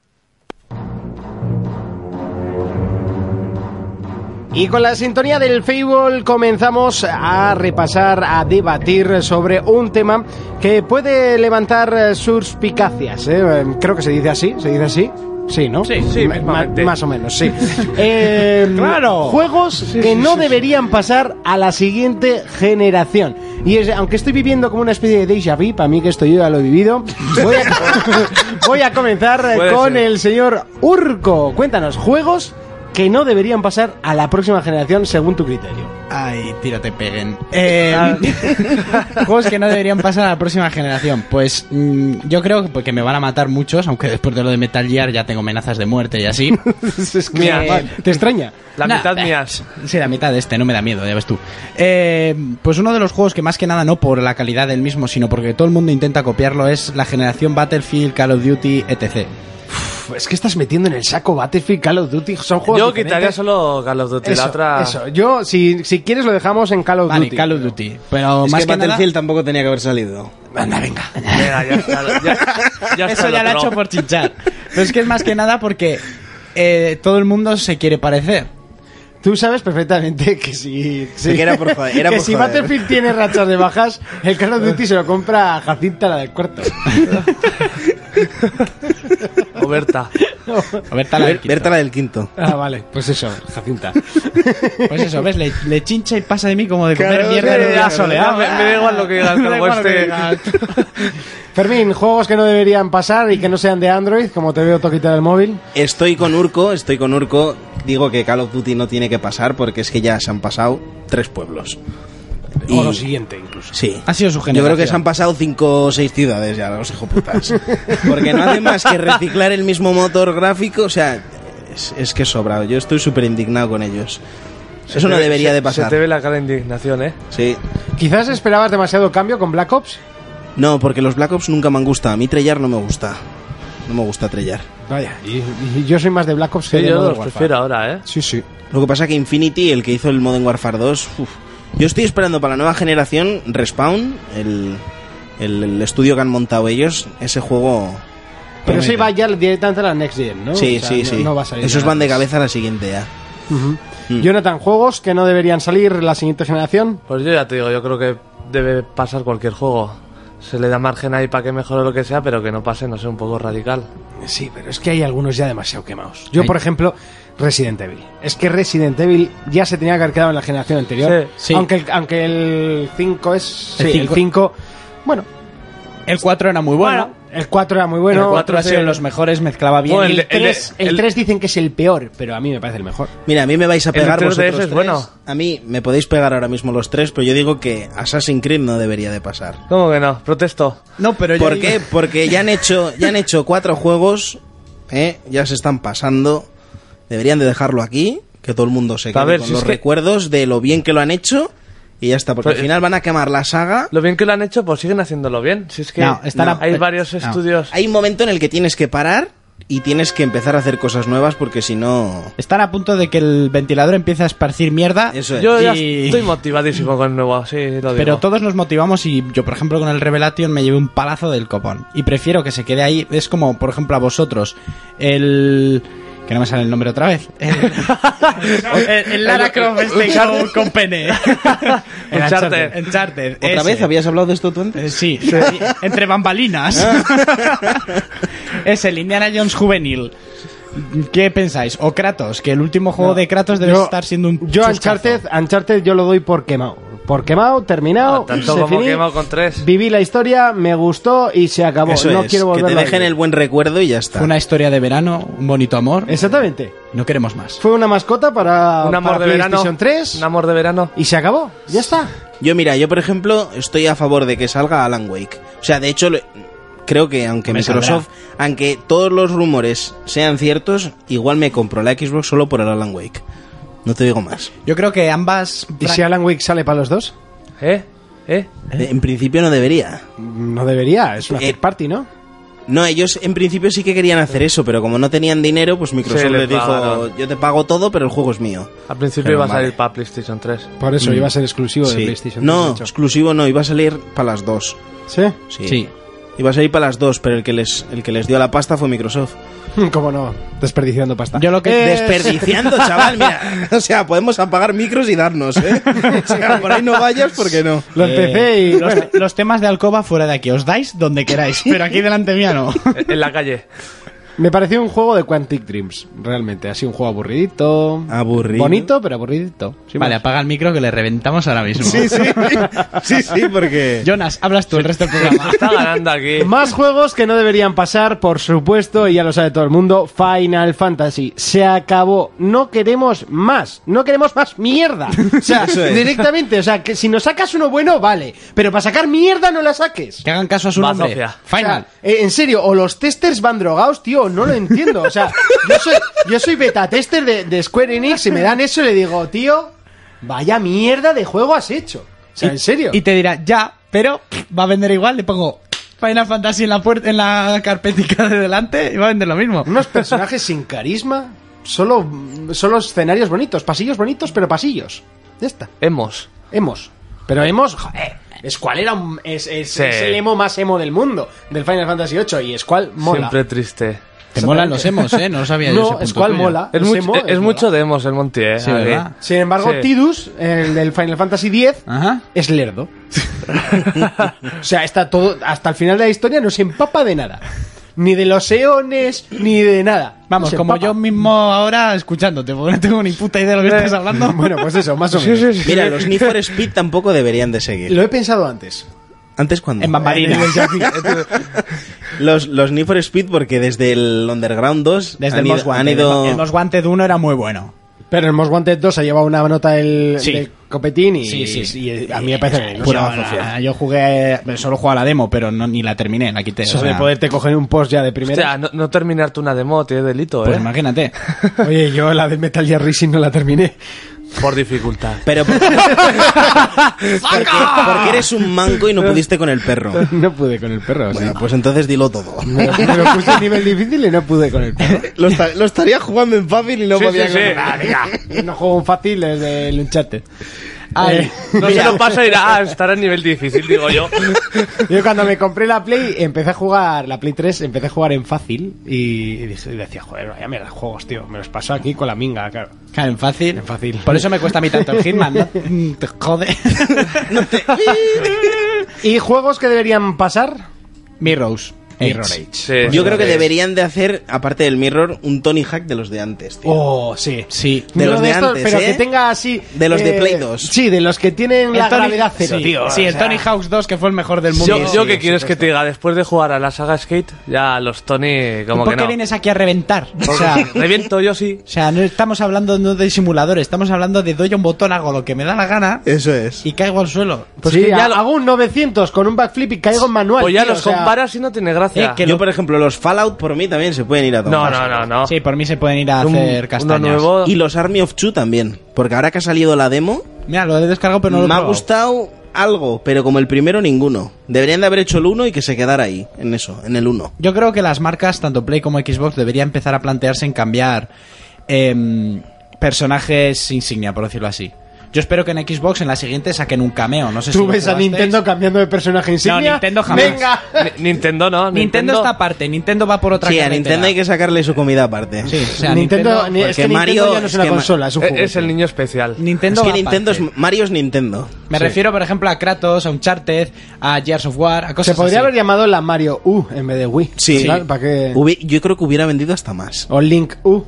Speaker 2: Y con la sintonía del Fable comenzamos a repasar, a debatir sobre un tema que puede levantar eh, suspicacias. ¿eh? Creo que se dice así, se dice así. Sí, ¿no?
Speaker 4: Sí, sí,
Speaker 2: más o menos, sí. <laughs> Eh,
Speaker 6: Claro.
Speaker 2: Juegos que no deberían pasar a la siguiente generación. Y es- aunque estoy viviendo como una especie de déjà vu, para mí que esto yo ya lo he vivido, voy a, <laughs> voy a comenzar eh,
Speaker 4: Puede
Speaker 2: con
Speaker 4: ser.
Speaker 2: el señor Urco. Cuéntanos, juegos que no deberían pasar a la próxima generación según tu criterio.
Speaker 6: Ay, tírate peguen. Eh, <laughs> juegos que no deberían pasar a la próxima generación. Pues mm, yo creo que- me van a matar muchos, aunque después de lo de Metal Gear ya tengo amenazas de muerte y así. <laughs>
Speaker 2: Es que-
Speaker 4: Mira,
Speaker 2: ¿Te extraña?
Speaker 4: La mitad mías.
Speaker 6: Sí, la mitad de este, no me da miedo, ya ves tú. Eh, pues uno de los juegos que más que nada, no por la calidad del mismo, sino porque todo el mundo intenta copiarlo, es la generación Battlefield, Call of Duty, etc.
Speaker 2: Uf, es que estás metiendo en el saco Battlefield, Call of Duty, son juegos
Speaker 4: Yo
Speaker 2: diferentes.
Speaker 4: quitaría solo Call of Duty.
Speaker 2: Eso,
Speaker 4: la otra.
Speaker 2: eso. Yo, si, si quieres, lo dejamos en Call of
Speaker 6: Vale,
Speaker 2: Duty.
Speaker 6: Call of Duty. Pero
Speaker 5: Es
Speaker 6: más
Speaker 5: que
Speaker 6: que, nada...
Speaker 5: Battlefield tampoco tenía que haber salido.
Speaker 2: Anda, venga.
Speaker 4: Venga, ya está. Ya, ya está
Speaker 6: Eso ya lo ha hecho por chinchar. Pero es que es más que nada porque eh, todo el mundo se quiere parecer.
Speaker 2: Tú sabes perfectamente que si,
Speaker 5: Sí, que era por joder, era
Speaker 2: que
Speaker 5: por
Speaker 2: si
Speaker 5: joder.
Speaker 2: Battlefield tiene rachas de bajas, el Call of Duty se lo compra a Jacinta, la del cuarto. <laughs>
Speaker 4: O Berta. <laughs>
Speaker 5: Berta la del quinto.
Speaker 2: Ah, vale, pues eso, Jacinta. <laughs>
Speaker 6: Pues eso, ¿ves? Le, le chincha y pasa de mí como de comer
Speaker 2: Claro,
Speaker 6: mierda
Speaker 2: sí,
Speaker 6: en
Speaker 2: Ya,
Speaker 6: agua.
Speaker 4: me, me da igual lo que digas, <laughs>
Speaker 6: Me da
Speaker 4: como
Speaker 6: igual lo que
Speaker 4: este.
Speaker 6: digas.
Speaker 2: Fermín, juegos que no deberían pasar y que no sean de Android, como te veo toquita del móvil.
Speaker 5: Estoy con Urco, estoy con Urco. Digo que Call of Duty no tiene que pasar porque es que ya se han pasado tres pueblos.
Speaker 2: O lo siguiente, incluso.
Speaker 5: Sí.
Speaker 6: Ha sido su
Speaker 5: Yo creo
Speaker 6: generación.
Speaker 5: que se han pasado cinco o seis ciudades ya, los hijoputas. <laughs> Porque no hacen más que reciclar el mismo motor gráfico. O sea, es, es que sobra. Yo estoy súper indignado con ellos.
Speaker 4: Se
Speaker 5: Eso
Speaker 4: te
Speaker 5: no
Speaker 4: ve-
Speaker 5: debería
Speaker 4: se-
Speaker 5: de pasar.
Speaker 4: Se te ve la cara de indignación, ¿eh?
Speaker 5: Sí.
Speaker 2: Quizás esperabas demasiado cambio con Black Ops.
Speaker 5: No, porque los Black Ops nunca me han gustado. A mí Trellar no me gusta. No me gusta Trellar.
Speaker 2: Vaya, y, y yo soy más de Black Ops que
Speaker 4: Sí,
Speaker 2: de
Speaker 4: yo
Speaker 2: Modern
Speaker 4: los
Speaker 2: Warfare.
Speaker 4: prefiero ahora, ¿eh?
Speaker 2: Sí, sí.
Speaker 5: Lo que pasa que Infinity, el que hizo el Modern Warfare 2, uf. Yo estoy esperando para la nueva generación Respawn, el, el, el estudio que han montado ellos, ese juego...
Speaker 2: Pero sí va ya directamente a la Next Gen, ¿no?
Speaker 5: Sí,
Speaker 2: O sea,
Speaker 5: sí,
Speaker 2: no-
Speaker 5: sí.
Speaker 2: no va a salir
Speaker 5: Esos van de cabeza a la siguiente ya. Mm.
Speaker 2: Jonathan, juegos que no deberían salir la siguiente generación.
Speaker 4: Pues yo ya te digo, yo creo que debe pasar cualquier juego. Se le da margen ahí para que mejore lo que sea, pero que no pase, no sé, un poco radical.
Speaker 2: Sí, pero es que hay algunos ya demasiado quemados. Yo,
Speaker 6: Hay-
Speaker 2: por ejemplo, Resident Evil. Es que Resident Evil ya se tenía que haber quedado en la generación anterior.
Speaker 6: Sí, sí.
Speaker 2: Aunque, el, aunque el 5 es.
Speaker 6: El
Speaker 2: sí, el
Speaker 6: cinco-
Speaker 2: 5. Bueno,
Speaker 6: El 4 era muy bueno.
Speaker 2: el 4 era muy bueno.
Speaker 6: el 4 ha sido de los mejores, mezclaba bien.
Speaker 4: Bueno,
Speaker 2: El,
Speaker 4: el de- el de-
Speaker 2: 3, el
Speaker 4: el-
Speaker 2: 3 dicen que es el peor, pero a mí me parece el mejor.
Speaker 5: Mira, a mí me vais a pegar
Speaker 4: 3DS
Speaker 5: vosotros tres.
Speaker 4: bueno.
Speaker 5: A mí me podéis pegar ahora mismo los tres, pero yo digo que Assassin's Creed no debería de pasar.
Speaker 4: ¿Cómo que no? Protesto.
Speaker 6: No, pero yo
Speaker 5: ¿Por
Speaker 6: digo-
Speaker 5: qué? <laughs> Porque ya han hecho, ya han hecho cuatro juegos, ¿eh? ya se están pasando. Deberían de dejarlo aquí, que todo el mundo se
Speaker 4: A
Speaker 5: quede
Speaker 4: ver,
Speaker 5: con
Speaker 4: si
Speaker 5: los
Speaker 4: es que-
Speaker 5: recuerdos de lo bien que lo han hecho y ya está. Porque
Speaker 4: Pero-
Speaker 5: al final van a quemar la saga.
Speaker 4: Lo bien que lo han hecho, pues siguen haciéndolo bien. Si es que
Speaker 6: No, están a-
Speaker 4: hay varios
Speaker 6: no.
Speaker 4: estudios.
Speaker 5: Hay un momento en el que tienes que parar y tienes que empezar a hacer cosas nuevas porque si no...
Speaker 6: Están a punto de que el ventilador empiece a esparcir mierda.
Speaker 5: Eso es.
Speaker 4: Yo ya
Speaker 6: Y-
Speaker 4: estoy motivadísimo con el nuevo, sí, lo digo.
Speaker 6: Pero todos nos motivamos y yo, por ejemplo, con el Revelation me llevé un palazo del copón. Y prefiero que se quede ahí. Es como, por ejemplo, a vosotros. El Que no me sale el nombre otra vez. El, el- el Lara Croft este con, con pene. El
Speaker 4: Uncharted.
Speaker 6: Uncharted,
Speaker 5: ¿Otra
Speaker 6: ese.
Speaker 5: vez habías hablado de esto tú antes?
Speaker 6: Eh, Sí, entre bambalinas. <laughs> es el Indiana Jones juvenil. ¿Qué pensáis? ¿O Kratos? Que el último juego de Kratos debe
Speaker 2: Yo-
Speaker 6: estar siendo un
Speaker 2: Yo. Uncharted, Uncharted yo lo doy por quemado. Por quemado, terminado.
Speaker 4: Ah, tanto
Speaker 2: se
Speaker 4: como
Speaker 2: finí,
Speaker 4: quemado con tres.
Speaker 2: Viví la historia, me gustó y se acabó.
Speaker 5: Eso
Speaker 2: no
Speaker 5: es,
Speaker 2: quiero
Speaker 5: que
Speaker 2: volver
Speaker 5: te dejen el buen recuerdo y ya está.
Speaker 6: Fue una historia de verano, un bonito amor.
Speaker 2: Exactamente.
Speaker 6: No queremos más.
Speaker 2: Fue una mascota para,
Speaker 4: Un amor
Speaker 2: para
Speaker 4: de verano.
Speaker 2: PlayStation 3
Speaker 4: Un amor de verano.
Speaker 2: y se acabó. Ya está.
Speaker 5: Yo mira, yo por ejemplo estoy a favor de que salga Alan Wake. O sea, de hecho creo que aunque
Speaker 6: Me
Speaker 5: Microsoft, aunque todos los rumores sean ciertos, igual me compro la Xbox solo por el Alan Wake. No te digo más.
Speaker 6: Yo creo que ambas...
Speaker 2: ¿Y si Alan Wake sale para los dos?
Speaker 4: ¿Eh? ¿Eh?
Speaker 5: En principio no debería.
Speaker 2: No debería, es una
Speaker 5: Eh,
Speaker 2: third party, ¿no?
Speaker 5: No, ellos en principio sí que querían hacer eso, pero como no tenían dinero, pues Microsoft
Speaker 4: Sí, les
Speaker 5: dijo,
Speaker 4: pagaron.
Speaker 5: yo te pago todo, pero el juego es mío.
Speaker 4: Al principio
Speaker 5: Pero
Speaker 4: iba a
Speaker 5: vale.
Speaker 4: salir para PlayStation 3.
Speaker 2: Por eso iba a ser exclusivo de. PlayStation 3.
Speaker 5: No, exclusivo no, iba a salir para las dos.
Speaker 2: ¿Sí?
Speaker 5: Sí.
Speaker 6: Sí.
Speaker 5: Iba a salir para las dos, pero el que les, el que les dio la pasta fue Microsoft. <laughs>
Speaker 2: ¿Cómo no? Desperdiciando pasta.
Speaker 6: Yo lo que-
Speaker 2: Eh,
Speaker 5: Desperdiciando, <laughs> chaval, mira. O sea, podemos apagar micros y darnos, ¿eh? <laughs> O sea, por ahí no vayas porque no.
Speaker 2: Lo empecé y...
Speaker 6: Los temas de alcoba fuera de aquí, os dais donde queráis, pero aquí delante mía no.
Speaker 4: En la calle.
Speaker 2: Me pareció un juego de Quantic Dreams, realmente. Así un juego aburridito.
Speaker 5: Aburrido.
Speaker 2: Bonito, pero aburridito. Sin
Speaker 6: vale,
Speaker 2: más.
Speaker 6: apaga el micro que le reventamos ahora mismo.
Speaker 5: Sí, sí. <laughs> Sí, sí, porque.
Speaker 6: Jonas, hablas tú el resto del programa. <laughs>
Speaker 4: Está ganando aquí.
Speaker 2: Más juegos que no deberían pasar, por supuesto, y ya lo sabe todo el mundo, Final Fantasy. Se acabó. No queremos más. No queremos más mierda. O sea, <laughs>
Speaker 5: es.
Speaker 2: directamente. O sea, que si nos sacas uno bueno, vale. Pero para sacar mierda no la saques.
Speaker 6: Que hagan caso a su nombre. Final.
Speaker 2: O sea, eh, en serio, o los testers van drogados, tío, no lo entiendo. O sea, yo soy, yo soy beta tester de, de Square Enix y me dan eso y le digo, tío, vaya mierda de juego has hecho. O sea, en serio.
Speaker 6: Y te dirá, ya, pero va a vender igual, le pongo Final Fantasy en la puerta, en la carpetica de delante y va a vender lo mismo.
Speaker 2: Unos personajes sin carisma, solo, solo escenarios bonitos, pasillos bonitos, pero pasillos. Ya está.
Speaker 4: Hemos.
Speaker 2: Hemos. Pero hemos, joder, Squall era un, es, es-
Speaker 4: Sí.
Speaker 2: es el emo más emo del mundo, del Final Fantasy VIII, y Squall mola.
Speaker 4: Siempre triste.
Speaker 6: Te molan los emos, ¿eh? No lo sabía yo. <laughs> ese
Speaker 2: No,
Speaker 6: punto
Speaker 2: Squall
Speaker 6: tuyo.
Speaker 2: mola.
Speaker 4: Es,
Speaker 2: es
Speaker 4: mucho,
Speaker 2: emo,
Speaker 4: es,
Speaker 2: es
Speaker 4: mucho de Hemos el Monty, ¿eh?
Speaker 6: Sí,
Speaker 4: Aquí.
Speaker 6: ¿verdad?
Speaker 2: Sin embargo,
Speaker 4: Sí.
Speaker 2: Tidus, el del Final Fantasy X,
Speaker 6: Ajá.
Speaker 2: es lerdo. <laughs> <laughs> o sea, está todo, hasta el final de la historia no se empapa de nada. Ni de los eones, ni de nada. No
Speaker 6: Vamos,
Speaker 2: se
Speaker 6: como
Speaker 2: empapa.
Speaker 6: yo mismo ahora escuchándote, porque no tengo ni puta idea de lo que estás hablando.
Speaker 2: Bueno, pues eso, más o menos.
Speaker 5: Mira, los Need for Speed tampoco deberían de seguir.
Speaker 2: Lo he pensado antes.
Speaker 5: ¿Antes cuándo?
Speaker 6: En bambalinas.
Speaker 5: Los, los Need for Speed porque desde el Underground 2
Speaker 6: Desde
Speaker 5: han
Speaker 6: el
Speaker 5: ido,
Speaker 6: Most
Speaker 5: han
Speaker 6: Wanted.
Speaker 5: ido-
Speaker 6: El Most Wanted 1 era muy bueno.
Speaker 2: Pero el Most Wanted 2 ha llevado una nota del,
Speaker 6: Sí.
Speaker 2: del copetín y,
Speaker 6: Sí, sí.
Speaker 2: y a mí me parece que no confiar.
Speaker 6: yo jugué, solo jugaba la demo, pero no, ni la terminé, la quité.
Speaker 2: Eso
Speaker 6: o sea,
Speaker 2: de poderte coger un post ya de primera.
Speaker 4: Hostia, no, no terminarte una demo tiene delito,
Speaker 6: Pues
Speaker 4: ¿eh?
Speaker 6: imagínate. <laughs>
Speaker 2: Oye, yo la de Metal Gear Rising no la terminé.
Speaker 4: Por dificultad.
Speaker 5: Pero porque, <laughs> porque, porque eres un manco y no pudiste con el perro. <laughs>
Speaker 2: No pude con el perro.
Speaker 5: Bueno,
Speaker 2: sí.
Speaker 5: pues entonces dilo todo. <laughs>
Speaker 2: Me, me lo puse a nivel difícil y no pude con el perro.
Speaker 5: Lo, esta- lo estaría jugando en fácil y no
Speaker 4: Sí,
Speaker 5: podía
Speaker 4: sí,
Speaker 5: con
Speaker 4: sí.
Speaker 5: el-
Speaker 2: venga, no juego un fácil desde el Uncharted.
Speaker 6: Ay,
Speaker 2: Eh,
Speaker 4: No se lo pasa y dirá, ah, estará en nivel difícil, digo yo. <laughs>
Speaker 2: Yo cuando me compré la Play, empecé a jugar, la Play 3, empecé a jugar en fácil y, y dije- y decía, joder, vaya mierda de juegos, tío. Me los paso aquí con la minga, claro.
Speaker 6: Claro, en fácil.
Speaker 2: En fácil.
Speaker 6: Por eso me cuesta a mí tanto el Hitman, ¿no? <laughs> Mm, Te jode. <laughs>
Speaker 2: ¿Y juegos que deberían pasar?
Speaker 6: Mirrors.
Speaker 2: Mirror
Speaker 6: Age.
Speaker 2: Age.
Speaker 4: Sí,
Speaker 5: Yo creo que deberían de hacer, aparte del Mirror, un Tony Hack de los de antes, tío.
Speaker 2: Oh, sí.
Speaker 6: Sí.
Speaker 5: De los de
Speaker 2: estos,
Speaker 5: antes,
Speaker 2: Pero
Speaker 5: ¿eh?
Speaker 2: que tenga así... eh,
Speaker 5: De los de Play 2.
Speaker 2: Sí, de los que tienen la
Speaker 6: Tony-
Speaker 2: gravedad cero,
Speaker 6: sí,
Speaker 2: tío.
Speaker 6: Sí,
Speaker 2: o
Speaker 6: el
Speaker 2: sea,
Speaker 6: Tony Hawk's 2, que fue el mejor del mundo.
Speaker 4: Yo, yo ¿qué quieres que te diga? Después de jugar a la saga Skate, ya los Tony, como
Speaker 6: ¿Por
Speaker 4: que
Speaker 6: qué
Speaker 4: no.
Speaker 6: vienes aquí a reventar? O sea, <laughs>
Speaker 4: reviento yo sí.
Speaker 6: o sea, no estamos hablando no de simuladores, estamos hablando de doy un botón, hago lo que me da la gana
Speaker 5: Eso es.
Speaker 6: y caigo al suelo.
Speaker 4: Pues
Speaker 2: sí,
Speaker 4: que ya lo-
Speaker 2: hago un 900 con un backflip y caigo en manual.
Speaker 4: Pues ya
Speaker 2: tío,
Speaker 4: los
Speaker 2: o sea,
Speaker 4: comparas y no tiene gracia.
Speaker 6: Eh, que
Speaker 5: Yo, por ejemplo, los Fallout por mí también se pueden ir a
Speaker 4: no,
Speaker 5: tomar.
Speaker 4: no, no, no.
Speaker 6: Sí, por mí se pueden ir a
Speaker 4: Un-
Speaker 6: hacer castañas.
Speaker 4: nuevo.
Speaker 5: Y los Army of Two también. Porque ahora que ha salido la demo,
Speaker 6: Mira, lo he descargado, pero no lo he
Speaker 5: me ha gustado algo, pero como el primero, ninguno. Deberían de haber hecho el uno y que se quedara ahí, en eso, en el uno.
Speaker 6: Yo creo que las marcas, tanto Play como Xbox, deberían empezar a plantearse en cambiar em, personajes insignia, por decirlo así. Yo espero que en Xbox en la siguiente saquen un cameo. No sé si
Speaker 2: ¿Tú ves a. Nintendo cambiando de personaje insignia?
Speaker 6: Nintendo jamás.
Speaker 2: ¡Venga!
Speaker 4: Ni- Nintendo no.
Speaker 6: Nintendo está aparte. Nintendo va por otra
Speaker 5: Sí, a
Speaker 6: carretera.
Speaker 5: Nintendo hay que sacarle su comida aparte.
Speaker 6: Sí, o sea,
Speaker 2: Nintendo,
Speaker 6: Nintendo,
Speaker 2: ni- es
Speaker 5: porque
Speaker 2: que Nintendo
Speaker 5: Mario-
Speaker 2: ya no es
Speaker 5: es
Speaker 2: una
Speaker 5: que
Speaker 2: consola, es un
Speaker 4: Es,
Speaker 2: juego.
Speaker 4: es el niño especial.
Speaker 6: Nintendo
Speaker 5: es que Nintendo es Mario es Nintendo.
Speaker 6: Me refiero, por ejemplo, a Kratos, a Uncharted, a Gears of War, a cosas
Speaker 2: Se podría
Speaker 6: así.
Speaker 2: haber llamado la Mario U en vez de Wii.
Speaker 5: Sí.
Speaker 2: ¿Para qué?
Speaker 5: Yo creo que hubiera vendido hasta más.
Speaker 2: O Link U.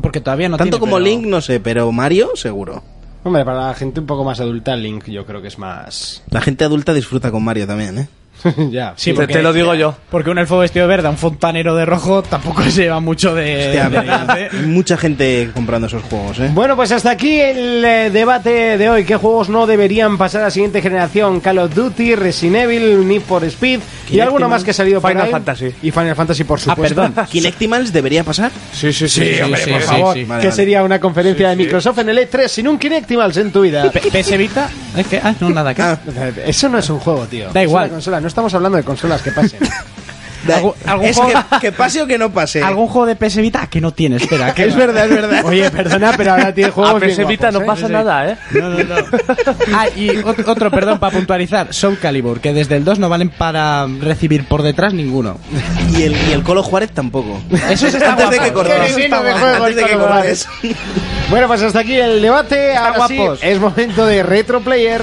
Speaker 6: Porque todavía no
Speaker 5: Tanto
Speaker 6: tiene,
Speaker 5: como
Speaker 6: pero-
Speaker 5: Link, no sé, pero Mario, seguro.
Speaker 2: Hombre, para la gente un poco más adulta, Link yo creo que es más...
Speaker 5: La gente adulta disfruta con Mario también, ¿eh? <laughs>
Speaker 2: ya.
Speaker 6: Sí,
Speaker 4: Te-
Speaker 6: porque-
Speaker 4: te lo digo yo.
Speaker 6: Porque un elfo vestido de verde, a un fontanero de rojo, tampoco <laughs> se lleva mucho de...
Speaker 5: Hostia,
Speaker 6: de-
Speaker 5: pero
Speaker 6: de-
Speaker 5: hay mucha gente comprando esos juegos, ¿eh?
Speaker 2: Bueno, pues hasta aquí el eh, debate de hoy. ¿Qué juegos no deberían pasar a la siguiente generación? Call of Duty, Resident Evil, Need for Speed y alguno más que ha salido por
Speaker 4: Final
Speaker 2: ahí.
Speaker 4: Fantasy.
Speaker 2: Y Final Fantasy, por
Speaker 6: Ah,
Speaker 2: supuesto.
Speaker 6: perdón. <laughs>
Speaker 5: ¿Kinectimals debería pasar?
Speaker 4: Sí, sí,
Speaker 6: Sí, hombre, por favor.
Speaker 5: Vale,
Speaker 2: que
Speaker 5: vale.
Speaker 2: sería una conferencia de Microsoft en el E3 sin un Kinectimals en tu vida.
Speaker 6: PS Vita, es que... Ah, no, nada, ¿qué?
Speaker 5: Ah,
Speaker 2: Eso no es un juego, tío.
Speaker 6: Da
Speaker 2: Es
Speaker 6: igual.
Speaker 2: una consola. No estamos hablando de consolas que pasen. <laughs>
Speaker 6: ¿Algún- algún
Speaker 5: es
Speaker 6: juego-
Speaker 5: que, que pase o que no pase.
Speaker 6: ¿Algún juego de PS Vita? Que no tiene, espera. que <laughs>
Speaker 2: es verdad, es verdad. Oye, perdona, pero ahora tiene juegos
Speaker 4: A PS Vita
Speaker 2: guapos,
Speaker 4: no
Speaker 2: ¿eh?
Speaker 4: pasa
Speaker 2: Sí.
Speaker 4: nada, ¿eh?
Speaker 6: No, no, no. <laughs> Ah, y ot- otro, perdón, para puntualizar. Soul Calibur, que desde el 2 no valen para recibir por detrás ninguno.
Speaker 5: Y el, y el Colo Juárez tampoco.
Speaker 6: Eso está
Speaker 5: Antes de que cortes. Antes de que cortes.
Speaker 2: Bueno, pues hasta aquí el debate. Ahora sí, es momento de Retro Player.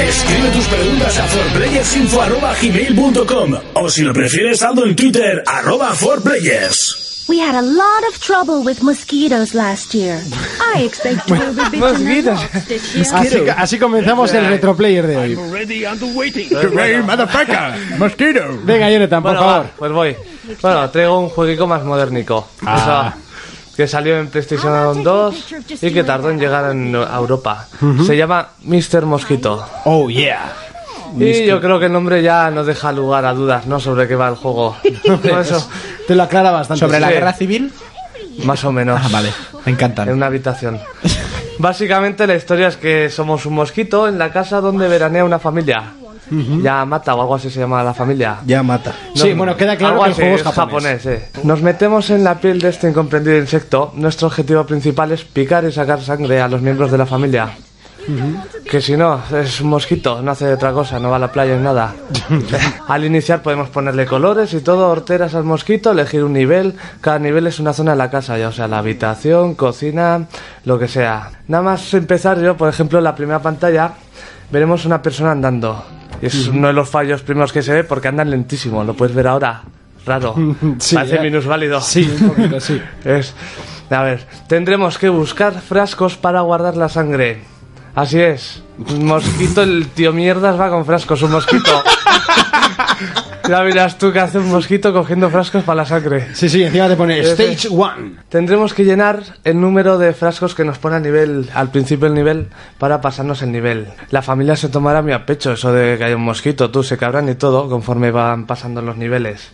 Speaker 1: Escribe tus preguntas a forplayersinfo.gmail.com o si lo prefieres, saldo en Twitter, arroba forplayers.
Speaker 8: We had a lot of trouble with mosquitoes last year. I expect we'll be bitten this year.
Speaker 2: Así, así comenzamos el Retro Player de hoy. Venga, Jonathan, por
Speaker 4: Bueno,
Speaker 2: favor.
Speaker 4: va, pues voy. Bueno, traigo un jueguico más modernico.
Speaker 2: Ah.
Speaker 4: Eso, que salió en PlayStation 2 y que tardó en llegar en- a Europa. Se llama Mr. Mosquito.
Speaker 2: Oh, yeah.
Speaker 4: Y yo creo que el nombre ya no deja lugar a dudas, ¿no? Sobre qué va el juego. <laughs> Por eso,
Speaker 2: Te lo aclara bastante.
Speaker 6: ¿Sobre la guerra civil?
Speaker 4: más o menos.
Speaker 6: Ah, vale. Me
Speaker 4: En
Speaker 6: encantan.
Speaker 4: una habitación. Básicamente la historia es que somos un mosquito en la casa donde veranea una familia. Ya mata o algo así se llama la familia.
Speaker 5: Ya mata.
Speaker 2: Sí, bueno, queda claro que el juego es japonés.
Speaker 4: japonés, eh. Nos metemos en la piel de este incomprendido insecto. Nuestro objetivo principal es picar y sacar sangre a los miembros de la familia. Que si no, es un mosquito, no hace otra cosa, no va a la playa ni nada. <laughs> al iniciar podemos ponerle colores y todo, horteras al mosquito, elegir un nivel. Cada nivel es una zona de la casa, ya o sea, la habitación, cocina, lo que sea. Nada más empezar yo, por ejemplo, en la primera pantalla veremos una persona andando. Es uno de los fallos primeros que se ve porque andan lentísimo, lo puedes ver ahora. Raro. <laughs>
Speaker 2: Sí,
Speaker 4: Parece minusválido.
Speaker 2: Sí, un poquito, sí. <laughs>
Speaker 4: Es, a ver, tendremos que buscar frascos para guardar la sangre. Así es. Un mosquito, el tío mierdas va con frascos, un mosquito. <laughs> ya verás tú que hace un mosquito cogiendo frascos para la sangre.
Speaker 2: Sí, sí, encima te pone. Stage 1.
Speaker 4: Tendremos que llenar el número de frascos que nos pone a nivel, al principio del nivel, para pasarnos el nivel. La familia se tomará muy a pecho eso de que hay un mosquito, tú se cabrán y todo, conforme van pasando los niveles.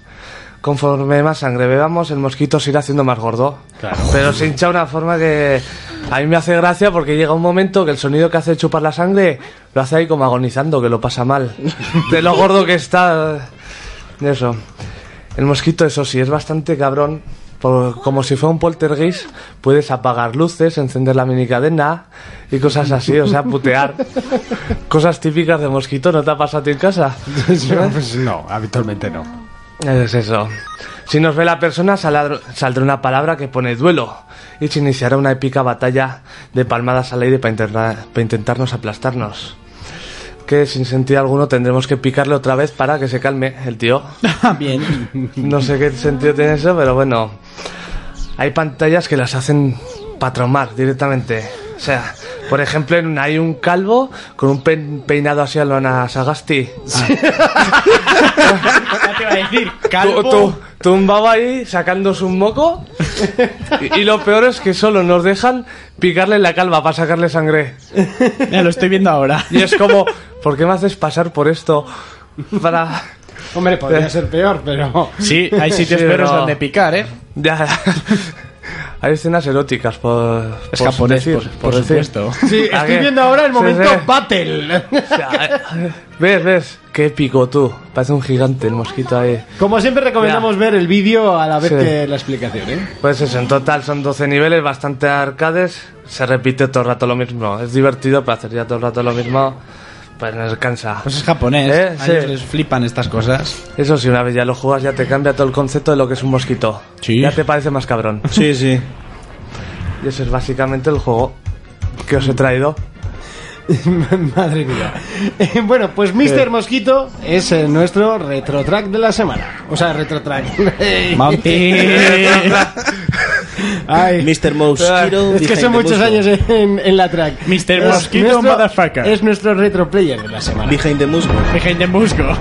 Speaker 4: Conforme más sangre bebamos, el mosquito se irá haciendo más gordo. Pero se hincha de una forma que a mí me hace gracia porque llega un momento que el sonido que hace chupar la sangre lo hace ahí como agonizando, que lo pasa mal. <laughs> De lo gordo que está. Eso. El mosquito, eso sí, es bastante cabrón. por- como si fuera un poltergeist, puedes apagar luces, encender la minicadena y cosas así, o sea, putear. <laughs> Cosas típicas de mosquito, ¿no te ha pasado a ti en casa?
Speaker 2: Pues no, habitualmente no.
Speaker 4: Es eso. Si nos ve la persona, saldrá una palabra que pone duelo y se iniciará una épica batalla de palmadas al aire para, para intentarnos aplastarnos. Que sin sentido alguno tendremos que picarle otra vez para que se calme el tío. <laughs>
Speaker 6: Bien.
Speaker 4: No sé qué sentido tiene eso, pero bueno. Hay pantallas que las hacen para traumar directamente. O sea, por ejemplo, en hay un calvo con un pe- peinado así a lo Ana Sagasti. <laughs>
Speaker 6: Ya te iba a decir,
Speaker 4: Tu- tu- tumbado ahí sacándose un moco. Y, y lo peor es que solo nos dejan picarle la calva para sacarle sangre.
Speaker 6: Ya lo estoy viendo ahora.
Speaker 4: Y es como, ¿por qué me haces pasar por esto? Para.
Speaker 2: Hombre, podría ser peor, pero...
Speaker 6: Sí, hay sitios
Speaker 4: Sí,
Speaker 6: peores
Speaker 4: pero-
Speaker 6: donde picar, ¿eh?
Speaker 4: Ya. Hay escenas eróticas, por,
Speaker 6: Es
Speaker 4: por
Speaker 6: japonés,
Speaker 4: decir,
Speaker 6: por, por
Speaker 4: decir.
Speaker 6: supuesto. <laughs>
Speaker 2: Sí,
Speaker 4: ¿A
Speaker 2: estoy
Speaker 4: qué?
Speaker 2: viendo ahora el
Speaker 4: Sí,
Speaker 2: momento
Speaker 4: sí.
Speaker 2: battle. <laughs>
Speaker 4: O sea, ¿Ves, ves? Qué épico tú. Parece un gigante el mosquito ahí.
Speaker 2: Como siempre recomendamos
Speaker 4: Ya.
Speaker 2: ver el vídeo a la vez
Speaker 4: Sí.
Speaker 2: que la explicación, ¿eh?
Speaker 4: Pues eso, en total son 12 niveles, bastante arcades. Se repite todo el rato lo mismo. Es divertido, pero hacer ya todo el rato lo mismo, pues nos cansa.
Speaker 6: Pues es japonés.
Speaker 4: ¿Eh?
Speaker 6: A
Speaker 4: Sí.
Speaker 6: ellos les flipan estas cosas.
Speaker 4: Eso sí, una vez ya lo juegas, ya te cambia todo el concepto de lo que es un mosquito.
Speaker 6: Sí.
Speaker 4: Ya te parece más cabrón. <laughs>
Speaker 5: Sí, sí.
Speaker 4: Y eso es básicamente el juego que os he traído. <laughs>
Speaker 2: Madre mía. Eh, bueno, pues Mr. Mosquito es eh, nuestro retro track de la semana. O sea, retro track. <laughs>
Speaker 6: Monty.
Speaker 2: Ay.
Speaker 5: Mr. Mosquito.
Speaker 2: Es que
Speaker 5: behind
Speaker 2: son
Speaker 5: the
Speaker 2: muchos años en, en la track.
Speaker 6: Mr. Mosquito, motherfucker.
Speaker 2: Es nuestro retro player de la semana.
Speaker 5: Behind the muscle.
Speaker 6: Behind the musgo.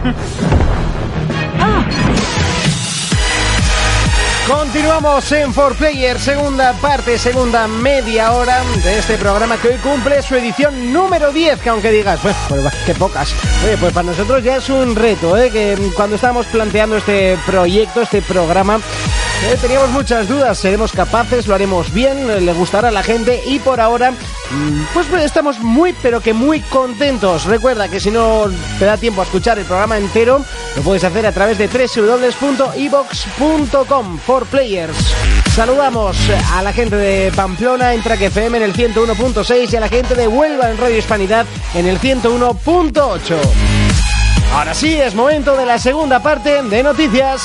Speaker 2: Continuamos en 4Player, segunda parte, segunda media hora de este programa que hoy cumple su edición número 10, que aunque digas, bueno, pues va, qué pocas. Oye, pues para nosotros ya es un reto, ¿eh? que cuando estábamos planteando este proyecto, este programa, eh, teníamos muchas dudas, seremos capaces, lo haremos bien, le gustará a la gente y por ahora, mm, pues bueno, estamos muy, pero que muy contentos. Recuerda que si no te da tiempo a escuchar el programa entero, lo puedes hacer a través de www.evox.com for players. Saludamos a la gente de Pamplona en Track FM en el 101.6 y a la gente de Huelva en Radio Hispanidad en el 101.8. Ahora sí, es momento de la segunda parte de noticias.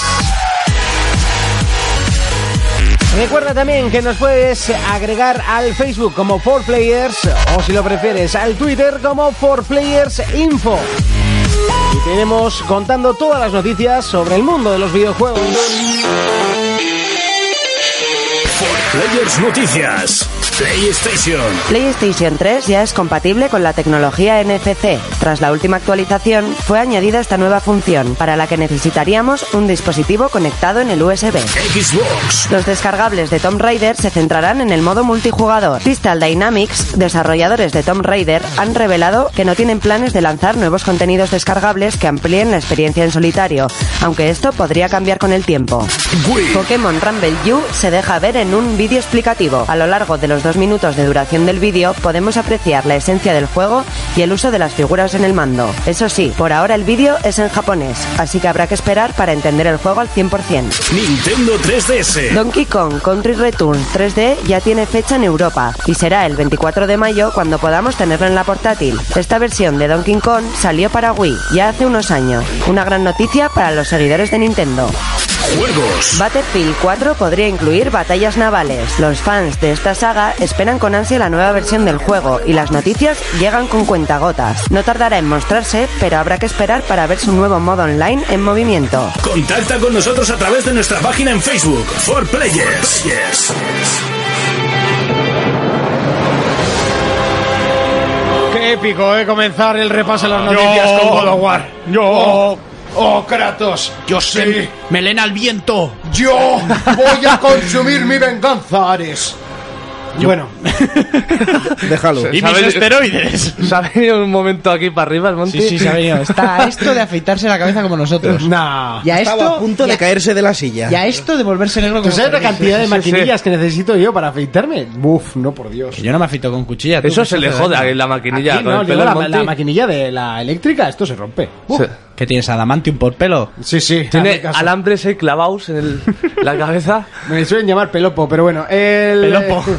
Speaker 2: Recuerda también que nos puedes agregar al Facebook como 4Players o si lo prefieres al Twitter como 4Players Info. Y tenemos contando todas las noticias sobre el mundo de los videojuegos.
Speaker 1: Players Noticias. PlayStation.
Speaker 3: PlayStation 3 ya es compatible con la tecnología NFC. Tras la última actualización, fue añadida esta nueva función, para la que necesitaríamos un dispositivo conectado en el USB.
Speaker 1: Xbox.
Speaker 3: Los descargables de Tomb Raider se centrarán en el modo multijugador. Crystal Dynamics, desarrolladores de Tomb Raider, han revelado que no tienen planes de lanzar nuevos contenidos descargables que amplíen la experiencia en solitario, aunque esto podría cambiar con el tiempo.
Speaker 1: Wii.
Speaker 3: Pokémon Rumble U se deja ver en un vídeo explicativo. A lo largo de los dos minutos de duración del vídeo podemos apreciar la esencia del juego y el uso de las figuras en el mando. Eso sí, por ahora el vídeo es en japonés, así que habrá que esperar para entender el juego al 100%.
Speaker 1: Nintendo 3DS.
Speaker 3: Donkey Kong Country Return 3D ya tiene fecha en Europa y será el 24 de mayo cuando podamos tenerlo en la portátil. Esta versión de Donkey Kong salió para Wii ya hace unos años. Una gran noticia para los seguidores de Nintendo.
Speaker 1: Juegos.
Speaker 3: Battlefield 4 podría incluir batallas navales. Los fans de esta saga esperan con ansia la nueva versión del juego y las noticias llegan con cuentagotas. No tardará en mostrarse, pero habrá que esperar para ver su nuevo modo online en movimiento.
Speaker 1: Contacta con nosotros a través de nuestra página en Facebook. For Players. Yes.
Speaker 2: Qué épico, ¿eh? Comenzar el repaso de las noticias con God of War.
Speaker 6: Yo.
Speaker 2: Oh, oh, Kratos.
Speaker 6: Yo sé. Melena al viento.
Speaker 2: Yo voy a consumir mi venganza, Ares. Bueno, <laughs>
Speaker 5: Déjalo.
Speaker 6: Y mis esteroides.
Speaker 4: Se ha venido un momento aquí para arriba el Monty.
Speaker 6: Sí, sí, se ha venido. <laughs> Está a esto de afeitarse la cabeza como nosotros.
Speaker 2: nah.
Speaker 6: Y a
Speaker 5: Estaba
Speaker 6: esto,
Speaker 5: a punto
Speaker 6: y
Speaker 5: de caerse de la silla.
Speaker 6: y a esto de volverse negro
Speaker 2: ¿Tú
Speaker 6: como
Speaker 2: sabes la cantidad de
Speaker 4: Sí, sí,
Speaker 2: maquinillas que necesito yo para afeitarme? Buf, no por Dios.
Speaker 6: Que yo no me afeito con cuchilla. tú,
Speaker 4: Eso se le
Speaker 6: hace
Speaker 4: jode
Speaker 6: daño.
Speaker 4: a la maquinilla.
Speaker 2: Aquí
Speaker 4: con
Speaker 2: no,
Speaker 4: el pelo
Speaker 2: la, maquinilla de la eléctrica, esto se rompe. Uf.
Speaker 4: Sí.
Speaker 6: ¿Qué tienes? ¿Adamantium por pelo?
Speaker 2: Sí, sí.
Speaker 4: Tiene alambres ahí clavados en el- la cabeza. <laughs>
Speaker 2: Me suelen llamar Pelopo, pero bueno. El,
Speaker 6: Pelopo. <laughs>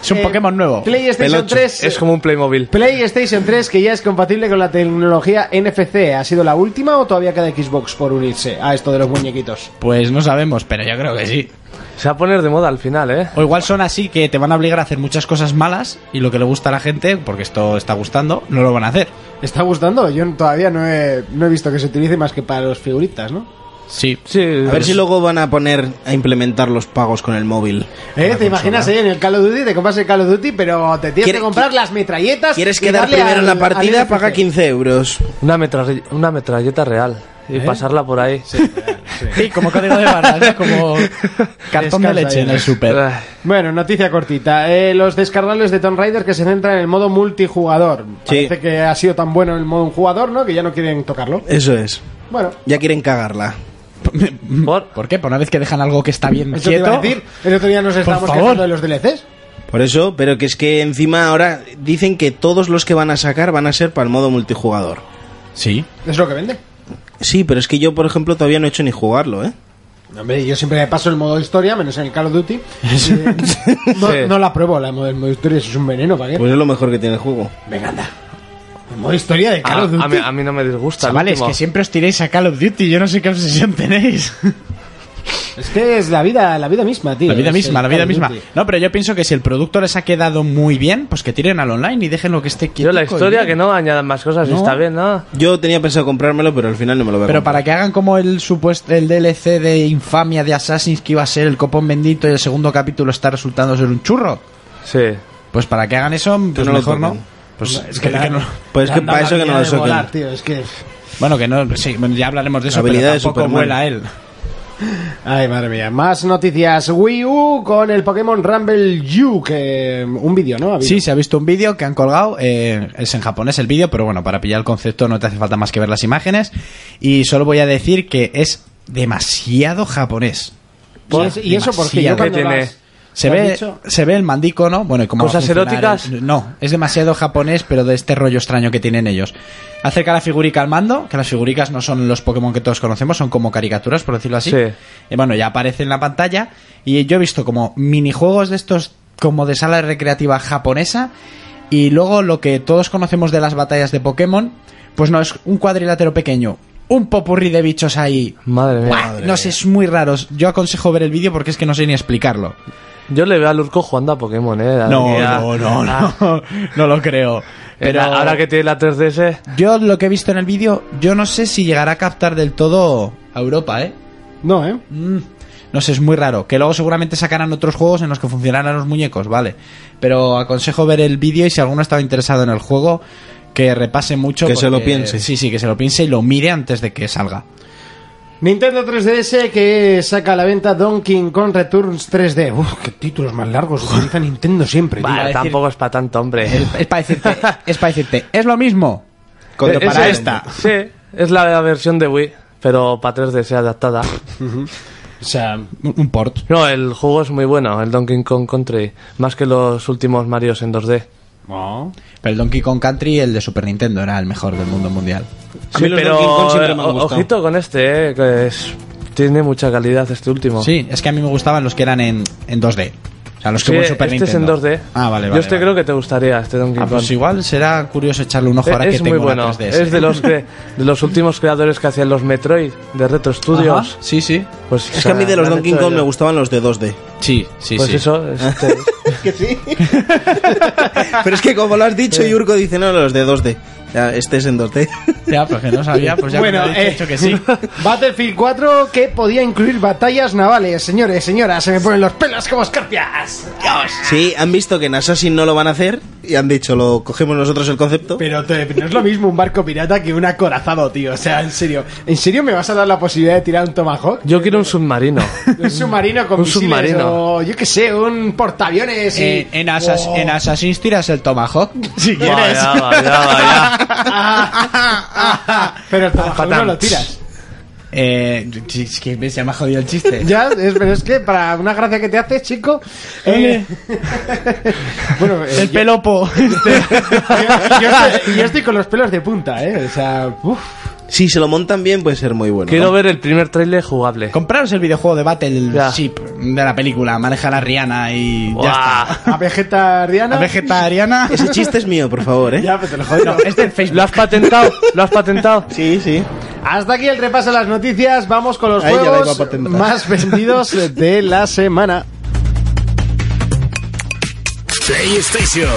Speaker 6: Es un
Speaker 2: eh,
Speaker 6: Pokémon nuevo.
Speaker 2: PlayStation
Speaker 5: Pelocho.
Speaker 2: 3.
Speaker 4: Es como un Playmobil.
Speaker 2: PlayStation 3 que ya es compatible con la tecnología NFC. ¿Ha sido la última o todavía queda Xbox por unirse a esto de los muñequitos?
Speaker 6: Pues no sabemos, pero yo creo que sí.
Speaker 4: Se va a poner de moda al final, ¿eh?
Speaker 6: O igual son así que te van a obligar a hacer muchas cosas malas y lo que le gusta a la gente, porque esto está gustando, no lo van a hacer.
Speaker 2: ¿Está gustando? Yo todavía no he, no he visto que se utilice más que para los figuritas, ¿no?
Speaker 6: Sí.
Speaker 4: Sí.
Speaker 5: A ver si luego van a poner a implementar los pagos con el móvil.
Speaker 2: ¿Eh? ¿Te imaginas ahí en el Call of Duty? Te compras el Call of Duty, pero te tienes
Speaker 5: ¿Quiere-
Speaker 2: que comprar las metralletas.
Speaker 5: ¿Quieres
Speaker 2: y
Speaker 5: quedar
Speaker 2: darle
Speaker 5: primero en la partida? Paga
Speaker 2: NFC.
Speaker 5: 15 euros.
Speaker 4: Una, metrall- una metralleta real. Y pasarla por ahí.
Speaker 6: Sí, como código de barras, ¿no? como <laughs> cartón de leche
Speaker 2: ahí.
Speaker 6: en el super.
Speaker 4: Ay,
Speaker 2: Bueno, noticia cortita. Eh, los descargables de Tomb Raider que se centran en el modo multijugador.
Speaker 5: Sí.
Speaker 2: Parece que ha sido tan bueno el modo jugador, ¿no? Que ya no quieren tocarlo.
Speaker 5: Eso es.
Speaker 2: Bueno,
Speaker 5: Ya quieren cagarla. <laughs>
Speaker 4: ¿Por?
Speaker 6: ¿Por qué? Por una vez que dejan algo que está bien
Speaker 2: Eso te iba
Speaker 6: quieto.
Speaker 2: a decir. El otro día nos estábamos quejando de los DLCs.
Speaker 5: Por eso, pero que es que encima ahora dicen que todos los que van a sacar van a ser para el modo multijugador.
Speaker 6: Sí.
Speaker 2: Es lo que vende.
Speaker 5: Sí, pero es que yo, por ejemplo, todavía no he hecho ni jugarlo, ¿eh?
Speaker 2: Hombre, yo siempre me paso el modo historia, menos en el Call of Duty. <laughs> Eh, no,
Speaker 4: Sí.
Speaker 2: no la pruebo, la modo, el modo historia, eso es un veneno, ¿para qué?
Speaker 5: Pues es lo mejor que tiene el juego.
Speaker 2: Venga, anda. El modo historia de Call of Duty.
Speaker 4: a mí, a mí no me disgusta.
Speaker 6: Chavales,
Speaker 4: último.
Speaker 6: que siempre os tiréis a Call of Duty. Yo no sé qué obsesión tenéis. <laughs>
Speaker 2: Es que es la vida, la vida misma, tío.
Speaker 6: La vida
Speaker 2: Es
Speaker 6: misma, la vida misma.
Speaker 2: Duty.
Speaker 6: No, pero yo pienso que si el producto les ha quedado muy bien, pues que tiren al online y dejen lo que esté quieto.
Speaker 4: Yo la historia que no añadan más cosas y
Speaker 6: No.
Speaker 4: está bien, ¿no?
Speaker 5: Yo tenía pensado comprármelo, pero al final no me lo a
Speaker 6: Pero
Speaker 5: comprar.
Speaker 6: para que hagan como el supuesto el DLC de infamia de Assassin's que iba a ser el copón bendito y el segundo capítulo está resultando ser un churro.
Speaker 4: Sí.
Speaker 6: Pues para que hagan eso, pues
Speaker 5: no lo
Speaker 6: mejor no.
Speaker 5: toquen.
Speaker 6: Pues
Speaker 2: Es que, la-
Speaker 6: no.
Speaker 5: Pues es que para eso que no lo
Speaker 2: volar, tío, es que...
Speaker 6: Bueno, que no, sí, bueno, ya hablaremos de eso, pero tampoco vuela él.
Speaker 2: Ay, madre mía. Más noticias. Wii U con el Pokémon Rumble U, que... Un vídeo, ¿no? Ha.
Speaker 6: Sí, se ha visto un vídeo que han colgado, eh, es en japonés el vídeo, pero bueno, para pillar el concepto no te hace falta más que ver las imágenes. Y solo voy a decir que es demasiado japonés.
Speaker 2: ¿Y es- ¿Y eso porque yo
Speaker 6: Demasiado.
Speaker 2: cuando
Speaker 4: ¿Qué
Speaker 2: lo
Speaker 4: tiene?
Speaker 6: Se
Speaker 2: ¿lo has
Speaker 6: ve,
Speaker 2: dicho?
Speaker 6: se ve el mandico, ¿no? Bueno, y a
Speaker 4: ¿Cosas eróticas?
Speaker 6: no, es demasiado japonés, pero de este rollo extraño que tienen ellos. Acerca la figurica al mando, que las figuricas no son los Pokémon que todos conocemos, son como caricaturas, por decirlo así.
Speaker 4: Sí.
Speaker 6: Y bueno, ya aparece en la pantalla. Y yo he visto como minijuegos de estos, como de sala recreativa japonesa. Y luego lo que todos conocemos de las batallas de Pokémon, pues no, es un cuadrilátero pequeño. Un popurrí de bichos ahí.
Speaker 4: Madre mía.
Speaker 6: No sé, es muy raro. Yo aconsejo ver el vídeo porque es que no sé ni explicarlo.
Speaker 4: Yo le veo al Urco jugando a Pokémon, ¿eh?
Speaker 6: No,
Speaker 4: Ya.
Speaker 6: no, no, <laughs>
Speaker 4: Ah,
Speaker 6: no, no lo creo.
Speaker 4: Pero
Speaker 6: Pero
Speaker 4: ahora que tiene la 3DS,
Speaker 6: yo lo que he visto en el vídeo, yo no sé si llegará a captar del todo a Europa, ¿eh?
Speaker 2: No, ¿eh?
Speaker 6: Mm, no sé, es muy raro. Que luego seguramente sacarán otros juegos en los que funcionarán los muñecos, vale. Pero aconsejo ver el vídeo y si alguno estaba interesado en el juego, que repase mucho.
Speaker 5: Que se lo
Speaker 6: porque-
Speaker 5: piense.
Speaker 6: Sí, sí, que se lo piense y lo mire antes de que salga.
Speaker 2: Nintendo 3DS que saca a la venta Donkey Kong Returns 3D. Uf, qué títulos más largos utiliza Nintendo siempre.
Speaker 6: decir-
Speaker 4: tampoco es para tanto, hombre.
Speaker 6: Es para decirte, <laughs> es para decirte, es lo mismo.
Speaker 4: Eh,
Speaker 5: para
Speaker 4: es-
Speaker 5: esta.
Speaker 4: Sí, es la versión de Wii, pero para 3DS adaptada.
Speaker 2: O sea,
Speaker 6: un port.
Speaker 4: No, el juego es muy bueno, el Donkey Kong Country, más que los últimos Marios en 2D.
Speaker 2: No.
Speaker 6: Pero el Donkey Kong Country, el de Super Nintendo, era el mejor del mundo mundial.
Speaker 4: Sí, pero o- ojito con este, eh, que es- tiene mucha calidad este último.
Speaker 6: Sí, es que a mí me gustaban los que eran en, en 2D. O sea, los que
Speaker 4: Sí,
Speaker 6: hubo en Super
Speaker 4: este es en
Speaker 6: Nintendo.
Speaker 4: 2D.
Speaker 6: Ah, vale, vale.
Speaker 4: Yo este
Speaker 6: vale.
Speaker 4: creo que te gustaría, este Donkey
Speaker 6: Ah,
Speaker 4: Kong.
Speaker 6: pues igual será curioso echarle un ojo ahora
Speaker 4: es
Speaker 6: que
Speaker 4: muy
Speaker 6: tengo la
Speaker 4: bueno.
Speaker 6: 3DS.
Speaker 4: Es de los que <laughs> de los últimos creadores que hacían los Metroid de Retro Studios.
Speaker 6: Ajá, Sí, sí.
Speaker 4: Pues
Speaker 5: Es que a mí de los Donkey Kong me gustaban los de 2D.
Speaker 6: Sí, sí,
Speaker 4: Pues
Speaker 6: sí.
Speaker 4: eso, este, <laughs> <laughs>
Speaker 5: Pero es que como lo has dicho, Yurko dice, no, los de 2D. Ya, este es en 2D. <laughs>
Speaker 6: Ya, pues que no sabía, pues ya
Speaker 2: Bueno,
Speaker 6: me he
Speaker 2: eh,
Speaker 6: dicho que sí. <laughs>
Speaker 2: Battlefield 4 que podía incluir batallas navales. Señores, señoras, se me ponen los pelos como escarpias. Dios.
Speaker 5: Sí, han visto que en Assassin no lo van a hacer y han dicho, lo cogemos nosotros el concepto.
Speaker 2: Pero te- no es lo mismo un barco pirata que un acorazado, tío. O sea, en serio. ¿En serio me vas a dar la posibilidad de tirar un Tomahawk?
Speaker 4: yo quiero un submarino. <laughs>
Speaker 2: Un submarino con
Speaker 4: Un
Speaker 2: misiles
Speaker 4: submarino.
Speaker 2: o yo qué sé, un portaaviones y...
Speaker 6: Eh, en,
Speaker 2: Oh.
Speaker 6: en Assassin's tiras el Tomahawk, <laughs> si quieres.
Speaker 4: Vaya, vaya, vaya. <laughs>
Speaker 2: Pero el Tomahawk no lo tiras.
Speaker 6: Eh, es que ya me ha jodido el chiste. <laughs>
Speaker 2: Ya, es, pero es que para una gracia que te haces, chico... eh, <laughs> bueno, eh,
Speaker 6: el
Speaker 2: yo-
Speaker 6: pelopo. <laughs>
Speaker 2: yo, yo estoy, yo estoy con los pelos de punta, ¿eh? O sea, uff.
Speaker 5: Si se lo montan bien, puede ser muy bueno.
Speaker 4: Quiero ver el primer trailer jugable.
Speaker 6: Compraros el videojuego de Battle
Speaker 4: Ya.
Speaker 6: Ship de la película, maneja la Rihanna y ya
Speaker 4: Buah.
Speaker 6: está.
Speaker 2: A vegetariana...
Speaker 6: La <laughs> vegetariana.
Speaker 5: Ese chiste es mío, por favor, ¿eh?
Speaker 2: Ya, pero te lo jodí.
Speaker 6: No, es del Facebook.
Speaker 4: ¿Lo has patentado? ¿Lo has patentado?
Speaker 5: Sí, sí.
Speaker 2: Hasta aquí el repaso de las noticias. Vamos con los
Speaker 5: Ahí ya a
Speaker 2: juegos más vendidos de la semana.
Speaker 1: PlayStation,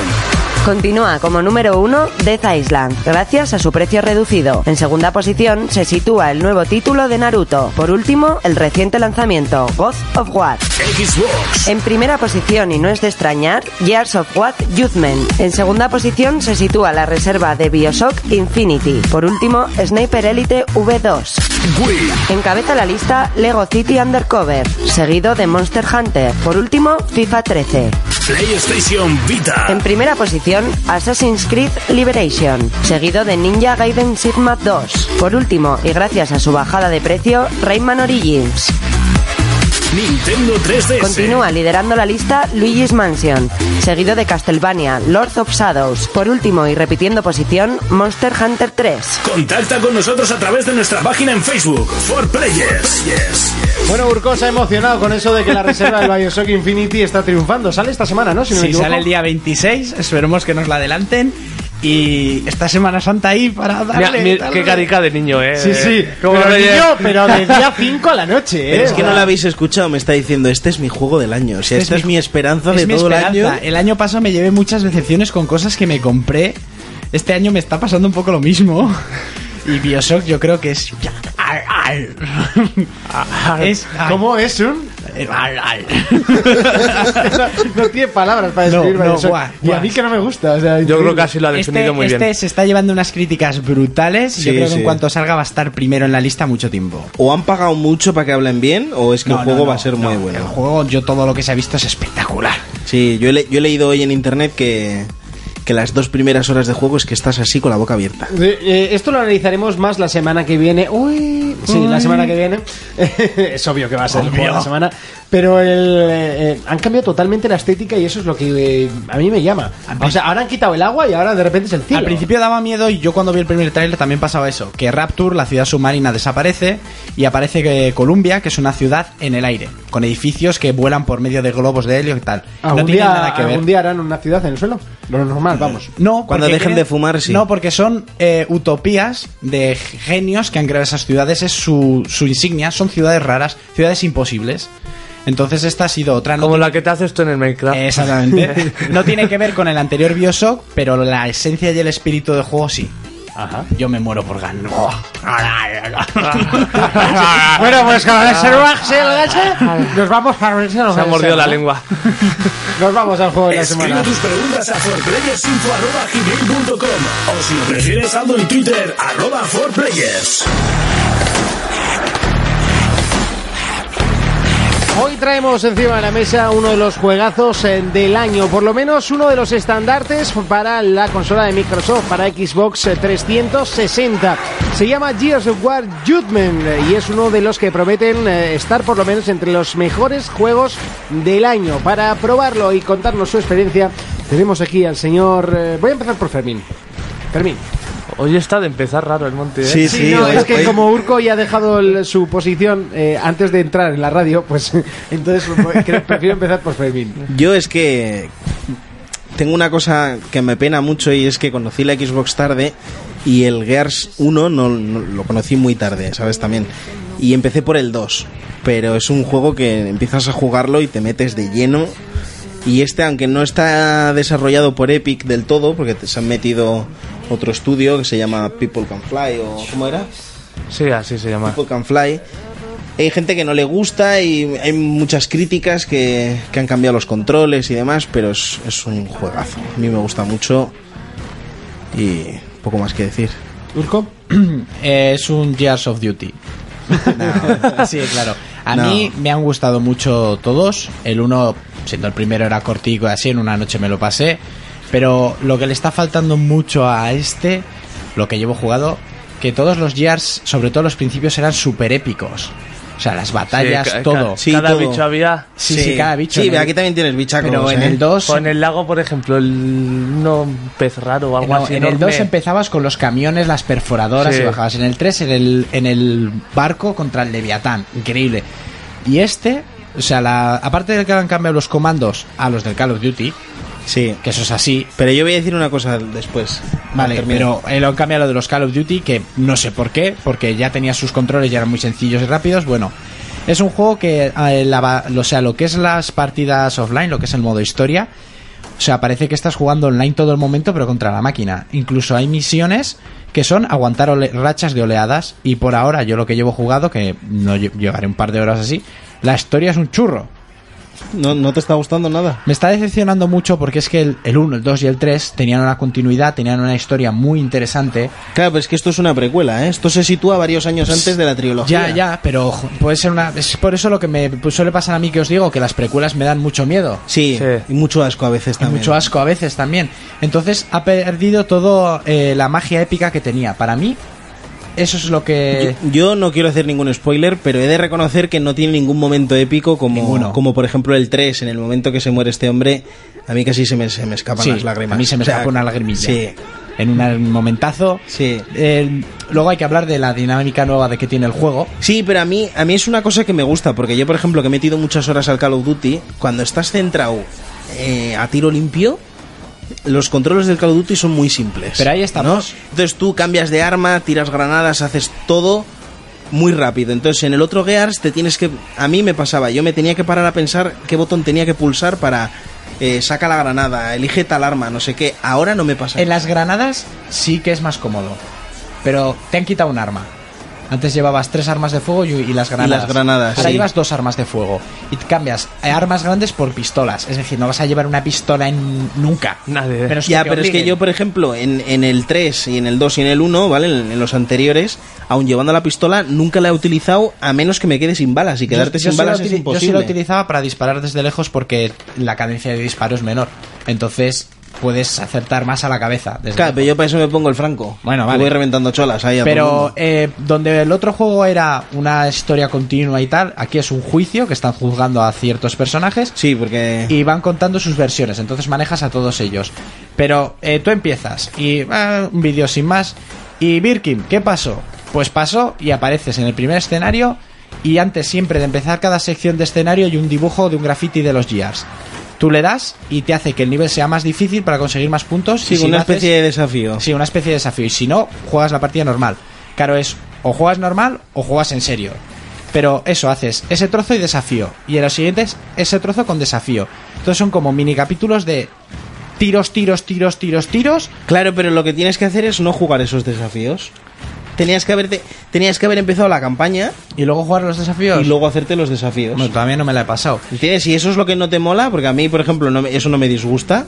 Speaker 3: Continúa como número uno Death Island, gracias a su precio reducido. En segunda posición se sitúa el nuevo título de Naruto. Por último, el reciente lanzamiento, God of War.
Speaker 1: Xbox,
Speaker 3: En primera posición, y no es de extrañar, Gears of War Judgment. En segunda posición se sitúa la reserva de Bioshock Infinity. Por último, Sniper Elite V2.
Speaker 1: Wii,
Speaker 3: Encabeza la lista Lego City Undercover, seguido de Monster Hunter. Por último, FIFA 13.
Speaker 1: PlayStation Vita,
Speaker 3: En primera posición, Assassin's Creed Liberation, seguido de Ninja Gaiden Sigma 2. Por último, y gracias a su bajada de precio, Rayman Origins.
Speaker 1: Nintendo 3DS.
Speaker 3: Continúa liderando la lista Luigi's Mansion, seguido de Castlevania, Lord of Shadows. Por último, y repitiendo posición, Monster Hunter 3.
Speaker 1: Contacta con nosotros a través de nuestra página en Facebook, For Players.
Speaker 2: Bueno, Urco se ha emocionado con eso de que la reserva del Bioshock Infinity está triunfando. Sale esta semana, ¿no? Si no
Speaker 6: Sí, sale el día 26, esperemos que nos la adelanten. Y esta Semana Santa ahí para darle...
Speaker 4: Mira, mira,
Speaker 6: darle.
Speaker 4: qué carica de niño, eh.
Speaker 2: Sí, sí.
Speaker 4: Como
Speaker 2: pero, niño, pero de día 5 a la noche, <laughs> ¿eh?
Speaker 5: Pero es que no lo habéis escuchado, me está diciendo, este es mi juego del año. O sea,
Speaker 6: Este
Speaker 5: esta
Speaker 6: es
Speaker 5: es,
Speaker 6: mi-
Speaker 5: esperanza
Speaker 6: Es
Speaker 5: de
Speaker 6: mi
Speaker 5: todo
Speaker 6: esperanza.
Speaker 5: el año.
Speaker 6: El año pasado me llevé muchas decepciones con cosas que me compré. Este año me está pasando un poco lo mismo. <laughs> Y Bioshock yo creo que es... es
Speaker 2: ¿Cómo es un...? no, no tiene palabras para
Speaker 6: No,
Speaker 2: describir
Speaker 6: no, guau,
Speaker 2: y a mí que no me gusta. O sea,
Speaker 4: Yo creo que así lo ha definido
Speaker 6: Este,
Speaker 4: muy
Speaker 6: este
Speaker 4: bien.
Speaker 6: se está llevando unas críticas brutales. y yo
Speaker 5: Sí,
Speaker 6: creo que en
Speaker 5: sí.
Speaker 6: cuanto salga va a estar primero en la lista mucho tiempo.
Speaker 5: ¿O han pagado mucho para que hablen bien? ¿O es que
Speaker 6: No,
Speaker 5: el juego
Speaker 6: no, no,
Speaker 5: va a ser
Speaker 6: no,
Speaker 5: muy bueno?
Speaker 6: El juego, yo todo lo que se ha visto es espectacular.
Speaker 5: Sí, yo he, le- yo he leído hoy en internet que, que las dos primeras horas de juego es que estás así con la boca abierta.
Speaker 2: Eh, eh, esto lo analizaremos más la semana que viene. Uy, sí, la semana que viene. <laughs> es obvio que va a ser el juego de la semana. Pero el, eh, eh, han cambiado totalmente la estética y eso es lo que a mí me llama. O sea, ahora han quitado el agua y ahora de repente es el cielo.
Speaker 6: Al principio daba miedo y yo cuando vi el primer tráiler también pasaba eso, que Rapture, la ciudad submarina, desaparece y aparece que Columbia, que es una ciudad en el aire, con edificios que vuelan por medio de globos de helio y tal.
Speaker 2: ¿Algún,
Speaker 6: no tiene
Speaker 2: día,
Speaker 6: nada que ver.
Speaker 2: algún día harán una ciudad en el suelo? Lo normal, vamos.
Speaker 6: No,
Speaker 5: Cuando dejen de fumar, sí.
Speaker 6: No, porque son eh, utopías de genios que han creado esas ciudades. Es su, su insignia. Son ciudades raras, ciudades imposibles. Entonces esta ha sido otra. no
Speaker 4: Como
Speaker 6: tiene-
Speaker 4: la que te haces tú en el Minecraft.
Speaker 6: Exactamente. <laughs> No tiene que ver con el anterior Bioshock, pero la esencia y el espíritu del juego sí.
Speaker 2: Ajá.
Speaker 6: Yo me muero por ganar. <laughs>
Speaker 2: bueno, pues con el nos vamos para
Speaker 4: Se ha mordido la lengua. <laughs>
Speaker 2: Nos vamos al juego de la
Speaker 1: Escribe
Speaker 2: semana.
Speaker 1: tus preguntas a forplayersinfo.com o si lo prefieres, saldo en Twitter, arroba forplayers.
Speaker 2: Hoy traemos encima de la mesa uno de los juegazos eh, del año, por lo menos uno de los estandartes para la consola de Microsoft, para Xbox eh, 360. Se llama Gears of War Judgment eh, y es uno de los que prometen eh, estar por lo menos entre los mejores juegos del año. Para probarlo y contarnos su experiencia, tenemos aquí al señor... eh, voy a empezar por Fermín. Fermín.
Speaker 4: Hoy está de empezar raro el monte, ¿eh?
Speaker 5: Sí,
Speaker 2: Sí, no, es que como Urco ya ha dejado el- su posición eh, antes de entrar en la radio, pues <laughs> entonces pues, creo- prefiero empezar por Fermín.
Speaker 5: Yo es que tengo una cosa que me pena mucho y es que conocí la Xbox tarde y el Gears 1 no, no- lo conocí muy tarde, ¿sabes? También. Y empecé por el 2, pero es un juego que empiezas a jugarlo y te metes de lleno. Y este, aunque no está desarrollado por Epic del todo, porque te- se han metido otro estudio que se llama People Can Fly o ¿cómo era?
Speaker 4: Sí, así se llama.
Speaker 5: People Can Fly. Hay gente que no le gusta y hay muchas críticas que, que han cambiado los controles y demás, pero es, es un juegazo. A mí me gusta mucho y poco más que decir.
Speaker 2: Urco. <clears throat>
Speaker 6: Es un Gears of Duty. <laughs> No, <laughs> sí, claro. A
Speaker 5: No.
Speaker 6: mí me han gustado mucho todos. El uno, siendo el primero, era cortico y así, en una noche me lo pasé. Pero lo que le está faltando mucho a este, lo que llevo jugado, que todos los Gears, sobre todo los principios, eran súper épicos. O sea, las batallas,
Speaker 4: Sí,
Speaker 6: todo.
Speaker 4: ca-
Speaker 5: Sí,
Speaker 4: cada
Speaker 5: todo.
Speaker 4: bicho había.
Speaker 6: Sí, sí, cada bicho.
Speaker 5: Sí, aquí también tienes bichacos.
Speaker 6: Pero en
Speaker 5: ¿eh?
Speaker 6: el 2...
Speaker 4: O en el lago, por ejemplo, el no pez raro o algo
Speaker 6: No,
Speaker 4: así.
Speaker 6: en el
Speaker 4: enorme.
Speaker 6: 2 empezabas con los camiones, las perforadoras
Speaker 4: Sí.
Speaker 6: y bajabas. En el 3 en el, en el barco contra el Leviatán. Increíble. Y este, o sea, la, aparte de que han cambiado los comandos a los del Call of Duty,
Speaker 5: Sí.
Speaker 6: que eso es así.
Speaker 5: Pero yo voy a decir una cosa después.
Speaker 6: Vale, pero eh, lo han cambiado lo de los Call of Duty, que no sé por qué, porque ya tenía sus controles, ya eran muy sencillos y rápidos. Bueno, es un juego que, eh, la o sea, lo que es las partidas offline, lo que es el modo historia, o sea, parece que estás jugando online todo el momento, pero contra la máquina. Incluso hay misiones que son aguantar ole- rachas de oleadas. Y por ahora, yo lo que llevo jugado, que no lle- llevaré un par de horas así, la historia es un churro.
Speaker 5: ¿No, ¿No te está gustando nada?
Speaker 6: Me está decepcionando mucho porque es que el, el 1, el 2 y el 3 tenían una continuidad, tenían una historia muy interesante.
Speaker 5: Claro, pero es que esto es una precuela, ¿eh? Esto se sitúa varios años antes de la trilogía.
Speaker 6: Ya, ya, pero puede ser una... Es por eso lo que me pues, suele pasar a mí que os digo, que las precuelas me dan mucho miedo.
Speaker 5: Sí,
Speaker 4: Sí.
Speaker 5: y mucho asco a veces
Speaker 6: Y
Speaker 5: también.
Speaker 6: mucho asco a veces también. Entonces ha perdido todo eh, la magia épica que tenía. Para mí, eso es lo que...
Speaker 5: Yo, yo no quiero hacer ningún spoiler, pero he de reconocer que no tiene ningún momento épico como,
Speaker 6: Ninguno.
Speaker 5: como por ejemplo el 3, en el momento que se muere este hombre, a mí casi se me, se me escapan
Speaker 6: Sí,
Speaker 5: las lágrimas.
Speaker 6: a mí se me
Speaker 5: O sea,
Speaker 6: escapa una lagrimilla.
Speaker 5: Sí,
Speaker 6: En un momentazo.
Speaker 5: sí.
Speaker 6: Eh, luego hay que hablar de la dinámica nueva de que tiene el juego.
Speaker 5: Sí, pero a mí, a mí es una cosa que me gusta, porque yo, por ejemplo, que he metido muchas horas al Call of Duty, cuando estás centrado eh, a tiro limpio, los controles del Call of Duty son muy simples.
Speaker 6: Pero ahí estamos.
Speaker 5: ¿no? Entonces tú cambias de arma, tiras granadas, haces todo muy rápido. Entonces en el otro Gears te tienes que... A mí me pasaba, yo me tenía que parar a pensar qué botón tenía que pulsar para... eh, saca la granada, elige tal arma, no sé qué. Ahora no me pasa.
Speaker 6: En las granadas sí que es más cómodo. Pero te han quitado un arma. Antes llevabas tres armas de fuego y, y las granadas.
Speaker 5: las granadas,
Speaker 6: Ahora
Speaker 5: sí.
Speaker 6: llevas dos armas de fuego. Y cambias eh, armas grandes por pistolas. Es decir, no vas a llevar una pistola en nunca.
Speaker 4: Nadie.
Speaker 6: Pero es
Speaker 5: Ya, pero es que yo, por ejemplo, en, en el 3 y en el 2 y en el 1, ¿vale? En, en los anteriores, aun llevando la pistola, nunca la he utilizado a menos que me quede sin balas. Y quedarte
Speaker 6: Yo- yo
Speaker 5: sin balas
Speaker 6: la
Speaker 5: es
Speaker 6: utili- Yo sí
Speaker 5: imposible.
Speaker 6: lo utilizaba para disparar desde lejos porque la cadencia de disparo es menor. Entonces puedes acertar más a la cabeza. desde
Speaker 5: Claro, pero yo para eso me pongo el franco.
Speaker 6: Bueno, vale.
Speaker 5: Voy reventando cholas ahí a
Speaker 6: Pero eh, donde el otro juego era una historia continua y tal, aquí es un juicio que están juzgando a ciertos personajes
Speaker 5: Sí, porque...
Speaker 6: y van contando sus versiones, entonces manejas a todos ellos. Pero eh, tú empiezas y ah, un vídeo sin más. Y Birkin, ¿qué pasó? Pues pasó y apareces en el primer escenario y antes siempre de empezar cada sección de escenario hay un dibujo de un graffiti de los Gears. Tú le das y te hace que el nivel sea más difícil para conseguir más puntos.
Speaker 5: Sí,
Speaker 6: y si
Speaker 5: una
Speaker 6: haces-
Speaker 5: especie de desafío.
Speaker 6: Sí, una especie de desafío. Y si no, juegas la partida normal. Claro, es o juegas normal o juegas en serio. Pero eso, haces ese trozo y desafío. Y en los siguientes, ese trozo con desafío. Entonces son como mini capítulos de tiros, tiros, tiros, tiros, tiros.
Speaker 5: Claro, pero lo que tienes que hacer es no jugar esos desafíos. Tenías que, haberte, tenías que haber empezado la campaña
Speaker 6: Y luego jugar los desafíos.
Speaker 5: y luego hacerte los desafíos.
Speaker 6: Bueno, todavía no me la he pasado.
Speaker 5: ¿Entiendes? Y eso es lo que no te mola, porque a mí, por ejemplo, no eso no me disgusta.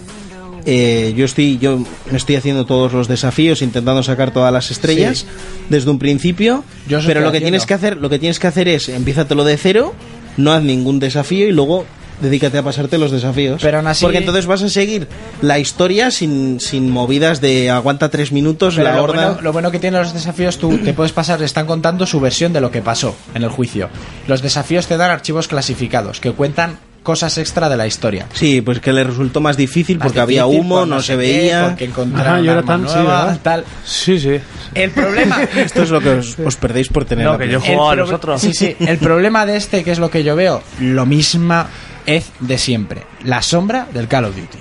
Speaker 5: Eh, yo estoy yo me estoy haciendo todos los desafíos intentando sacar todas las estrellas desde un principio
Speaker 6: Yo
Speaker 5: pero lo que
Speaker 6: haciendo.
Speaker 5: tienes que hacer lo que tienes que hacer es empiézatelo de cero no haz ningún desafío y luego dedícate a pasarte los desafíos
Speaker 6: Pero aún así-
Speaker 5: porque entonces vas a seguir la historia sin, sin movidas de aguanta tres minutos
Speaker 6: Pero
Speaker 5: la
Speaker 6: lo,
Speaker 5: horda
Speaker 6: bueno, lo bueno que tienen los desafíos, tú te puedes pasar, están contando su versión de lo que pasó en el juicio. Los desafíos te dan archivos clasificados que cuentan cosas extra de la historia.
Speaker 5: sí pues que le resultó más difícil
Speaker 6: Más
Speaker 5: porque había humo
Speaker 6: por
Speaker 5: no, se veía
Speaker 6: porque encontraron
Speaker 2: Ajá, y ahora
Speaker 6: arma
Speaker 2: tan- sí,
Speaker 6: nueva,
Speaker 2: ¿verdad?
Speaker 6: tal.
Speaker 4: Sí, sí.
Speaker 6: El problema <laughs>
Speaker 5: esto es lo que os, os perdéis por tener
Speaker 4: No, que yo juego a
Speaker 6: El
Speaker 4: los
Speaker 6: prob-
Speaker 4: otros.
Speaker 6: Sí, sí. El problema de este, que es lo que yo veo, lo misma es de siempre. La sombra del Call of Duty.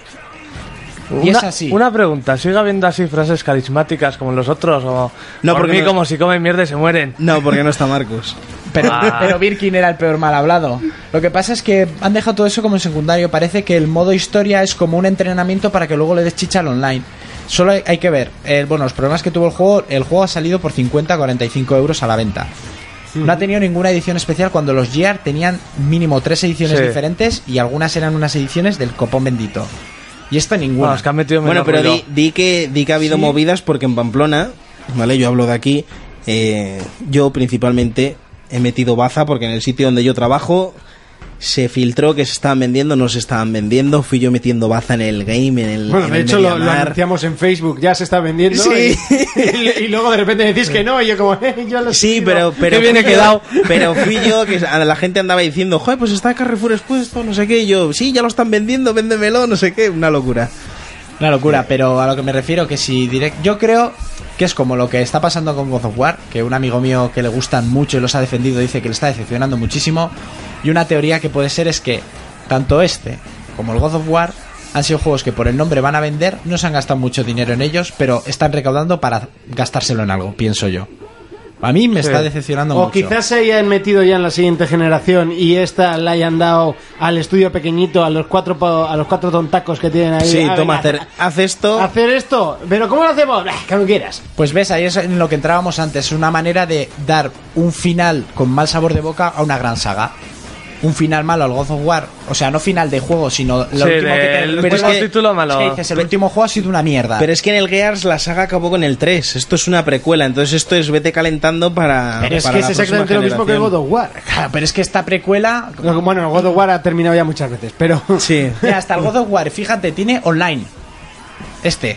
Speaker 6: Y
Speaker 4: una,
Speaker 6: es así.
Speaker 4: Una pregunta, ¿sigue habiendo así frases carismáticas como los otros? O
Speaker 5: No,
Speaker 4: por
Speaker 5: porque
Speaker 4: mí
Speaker 5: no-
Speaker 4: como si comen mierda y se mueren.
Speaker 5: no porque no está Marcos <laughs>
Speaker 6: Pero,
Speaker 4: Ah.
Speaker 6: pero Birkin era el peor mal hablado. Lo que pasa es que han dejado todo eso como en secundario. Parece que el modo historia es como un entrenamiento para que luego le des chicha al online. Solo hay, hay que ver. eh, bueno, los problemas que tuvo el juego. El juego ha salido por 50-45 euros a la venta. No ha tenido ninguna edición especial cuando los Gear tenían mínimo tres ediciones
Speaker 4: Sí.
Speaker 6: diferentes y algunas eran unas ediciones del copón bendito. Y esta ninguna.
Speaker 4: Bueno, es que han metido
Speaker 5: Bueno, pero di, di que, di que ha habido
Speaker 6: Sí.
Speaker 5: movidas porque en Pamplona, ¿vale? Yo hablo de aquí, eh, yo principalmente he metido baza porque en el sitio donde yo trabajo se filtró que se estaban vendiendo, no se estaban vendiendo, fui yo metiendo baza en el game, en el
Speaker 2: Bueno,
Speaker 5: en
Speaker 2: de
Speaker 5: el
Speaker 2: hecho lo, lo anunciamos en Facebook, ya se está vendiendo.
Speaker 5: Sí.
Speaker 2: Y, y luego de repente decís que no, y yo como, <laughs> eh, yo lo
Speaker 5: Sí, pero, <laughs> pero
Speaker 4: he
Speaker 5: yo-
Speaker 4: quedado.
Speaker 5: Pero <laughs> fui yo que la gente andaba diciendo, joder, pues está Carrefour expuesto, no sé qué, y yo, sí, ya lo están vendiendo, véndemelo, no sé qué, una locura.
Speaker 6: Una locura, pero a lo que me refiero que si direct... Yo creo que es como lo que está pasando con God of War, que un amigo mío que le gustan mucho y los ha defendido dice que le está decepcionando muchísimo. Y una teoría que puede ser es que tanto este como el God of War han sido juegos que por el nombre van a vender, no se han gastado mucho dinero en ellos, pero están recaudando para gastárselo en algo, pienso yo. A mí me
Speaker 4: Sí.
Speaker 6: está decepcionando
Speaker 2: O
Speaker 6: mucho.
Speaker 2: quizás se hayan metido ya en la siguiente generación y esta la hayan dado al estudio pequeñito, a los cuatro a los cuatro tontacos que tienen ahí.
Speaker 5: Sí, toma, hacer, haz esto.
Speaker 2: hacer esto. Pero ¿cómo lo hacemos? Bah, Como quieras.
Speaker 6: Pues ves, ahí es en lo que entrábamos antes, una manera de dar un final con mal sabor de boca a una gran saga. Un final malo al God of War, o sea, no final de juego, sino lo
Speaker 4: Sí,
Speaker 6: último que te
Speaker 4: el último título malo.
Speaker 6: Es que dices, el último juego ha sido una mierda.
Speaker 5: Pero es que en el Gears la saga acabó con el 3. Esto es una precuela, entonces esto es vete calentando para.
Speaker 2: Pero es
Speaker 5: para
Speaker 2: que es
Speaker 5: la
Speaker 2: exactamente lo mismo que el God of War.
Speaker 6: Claro, pero es que esta precuela
Speaker 2: que- Bueno, el God of War ha terminado ya muchas veces, pero...
Speaker 5: Sí.
Speaker 6: Ya, hasta el God of War, fíjate, tiene online. Este.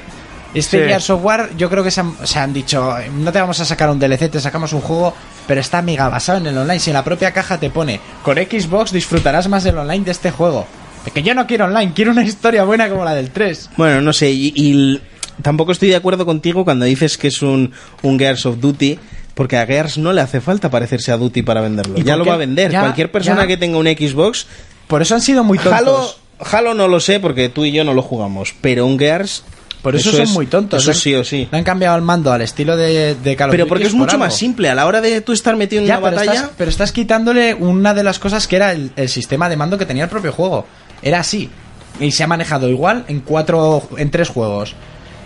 Speaker 6: Este
Speaker 4: Sí.
Speaker 6: Gears of War, yo creo que se han, se han dicho, no te vamos a sacar un DLC, te sacamos un juego, pero está mega basado en el online. Si en la propia caja te pone, con Xbox disfrutarás más del online de este juego. Es que yo no quiero online, quiero una historia buena como la del 3.
Speaker 5: Bueno, no sé, y, tampoco estoy de acuerdo contigo cuando dices que es un, un Gears of Duty, porque a Gears no le hace falta parecerse a Duty para venderlo.
Speaker 6: ¿Y
Speaker 5: Ya lo va a vender.
Speaker 6: Ya,
Speaker 5: Cualquier persona
Speaker 6: ya.
Speaker 5: que tenga un Xbox.
Speaker 6: Por eso han sido muy tontos.
Speaker 5: Halo, Halo no lo sé porque tú y yo no lo jugamos, pero un Gears.
Speaker 6: Por eso, son
Speaker 5: es-
Speaker 6: muy tontos.
Speaker 5: Eso
Speaker 6: Han-
Speaker 5: sí o sí.
Speaker 6: le han cambiado el mando al estilo de, de Call of
Speaker 5: Pero
Speaker 6: Duty
Speaker 5: porque es mucho más simple. A la hora de tú estar metido en
Speaker 6: Ya,
Speaker 5: una
Speaker 6: pero
Speaker 5: batalla.
Speaker 6: estás, pero estás quitándole una de las cosas que era el, el sistema de mando que tenía el propio juego. Era así. Y se ha manejado igual en cuatro, en tres juegos.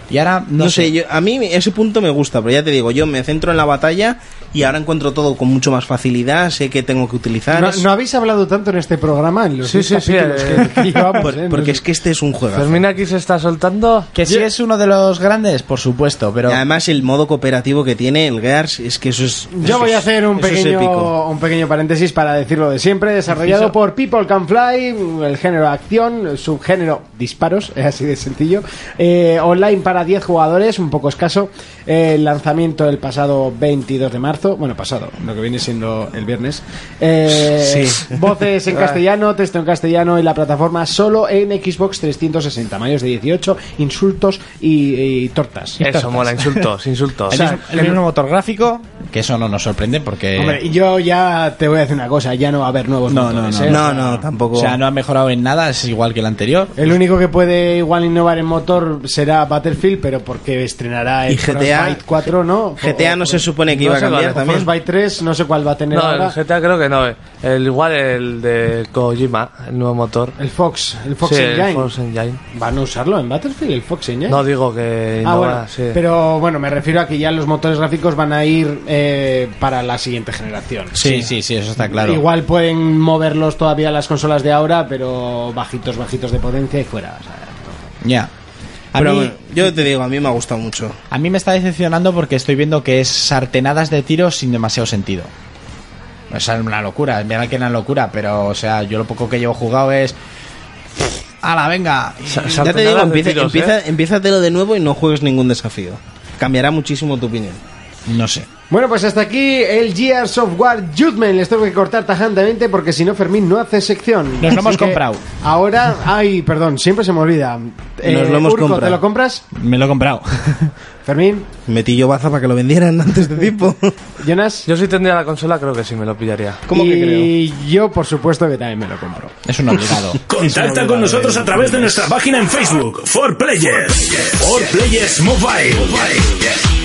Speaker 6: Y ahora no,
Speaker 5: No, sé, yo, a mí ese punto me gusta, pero ya te digo, yo me centro en la batalla y ahora encuentro todo con mucho más facilidad, sé que tengo que utilizar.
Speaker 2: No,
Speaker 5: es-
Speaker 2: no habéis hablado tanto en este programa en los
Speaker 4: Sí,
Speaker 2: 10
Speaker 4: sí, sí, eh,
Speaker 2: que, que llevamos,
Speaker 5: por-
Speaker 2: ¿eh?
Speaker 5: porque
Speaker 2: No
Speaker 5: es
Speaker 2: sé.
Speaker 5: que este es un juego.
Speaker 4: Fermín aquí se está soltando.
Speaker 6: Que si es uno de los grandes, por supuesto, pero
Speaker 5: Y además el modo cooperativo que tiene el Gears es que eso es.
Speaker 2: Yo
Speaker 5: eso
Speaker 2: voy a
Speaker 5: es-
Speaker 2: hacer un
Speaker 5: es
Speaker 2: pequeño, un pequeño paréntesis para decirlo de siempre. Desarrollado por People Can Fly, el género acción, el subgénero disparos, <laughs> es así de sencillo. Eh, online para 10 jugadores, un poco escaso. El lanzamiento el pasado 22 de marzo, bueno, pasado, lo que viene siendo el viernes. Eh,
Speaker 5: Sí.
Speaker 2: Voces en <laughs> castellano, texto en castellano y la plataforma solo en Xbox 360. Mayores de 18, insultos y, y tortas.
Speaker 4: Eso, mola, insultos, <laughs> insultos.
Speaker 6: el, mismo, el mismo motor gráfico, que eso no nos sorprende porque...
Speaker 2: Hombre, y yo ya te voy a decir una cosa, ya no va a haber nuevos
Speaker 6: No, no,
Speaker 2: motores,
Speaker 6: no.
Speaker 2: ¿eh?
Speaker 5: No,
Speaker 2: O sea,
Speaker 5: no, tampoco.
Speaker 6: o sea, no ha mejorado en nada, es igual que el anterior.
Speaker 2: El único que puede igual innovar en motor será Battlefield, pero porque estrenará el
Speaker 5: Y GTA
Speaker 2: Frostbite 4, ¿no?
Speaker 5: GTA no se supone que
Speaker 4: no
Speaker 5: iba a cambiar también.
Speaker 2: Frostbite 3, no sé cuál va a tener
Speaker 4: No,
Speaker 2: ahora.
Speaker 4: el GTA creo que no. eh. El, igual el de Kojima, el nuevo motor.
Speaker 2: El Fox, el Fox
Speaker 4: Sí,
Speaker 2: Engine.
Speaker 4: el Fox Engine.
Speaker 2: ¿Van a usarlo en Battlefield, el Fox Engine?
Speaker 4: No digo que
Speaker 2: Ah, bueno,
Speaker 4: sí.
Speaker 2: pero bueno, me refiero a que ya los motores gráficos van a ir eh, para la siguiente generación.
Speaker 6: Sí, sí, sí, eso está claro.
Speaker 2: Igual pueden moverlos todavía las consolas de ahora, pero bajitos, bajitos de potencia y fuera. o sea,
Speaker 6: Ya. A
Speaker 5: Pero
Speaker 6: mí,
Speaker 5: bueno, yo te digo, a mí me ha gustado mucho.
Speaker 6: a mí me está decepcionando porque estoy viendo que es sartenadas de tiros sin demasiado sentido. O sea, es una locura, es verdad que es una locura, pero, o sea, yo lo poco que llevo jugado es... ¡Hala, venga!
Speaker 5: Ya te digo,
Speaker 4: sartenadas de
Speaker 5: empieza,
Speaker 4: tiros,
Speaker 5: empieza,
Speaker 4: ¿eh?
Speaker 5: empiézatelo de nuevo y no juegues ningún desafío. Cambiará muchísimo tu opinión.
Speaker 6: No sé.
Speaker 2: Bueno, pues hasta aquí el Gears of War Judgment. Les tengo que cortar tajantemente porque si no, Fermín no hace sección.
Speaker 6: Nos lo hemos comprado.
Speaker 2: Ahora, ay, perdón, siempre se me olvida. Eh,
Speaker 5: Nos lo hemos
Speaker 2: Urco,
Speaker 5: comprado.
Speaker 2: ¿te lo compras?
Speaker 6: Me lo he comprado. <laughs>
Speaker 2: Fermín,
Speaker 5: Metí yo baza para que lo vendieran <laughs> antes de tiempo. <laughs>
Speaker 2: Jonas.
Speaker 4: Yo si tendría la consola creo que sí me lo pillaría.
Speaker 5: ¿Cómo que creo?
Speaker 2: y yo, por supuesto, que también me lo compro.
Speaker 6: Es un obligado.
Speaker 1: Contacta con nosotros a través de nuestra página en Facebook, For Players. For Players Mobile.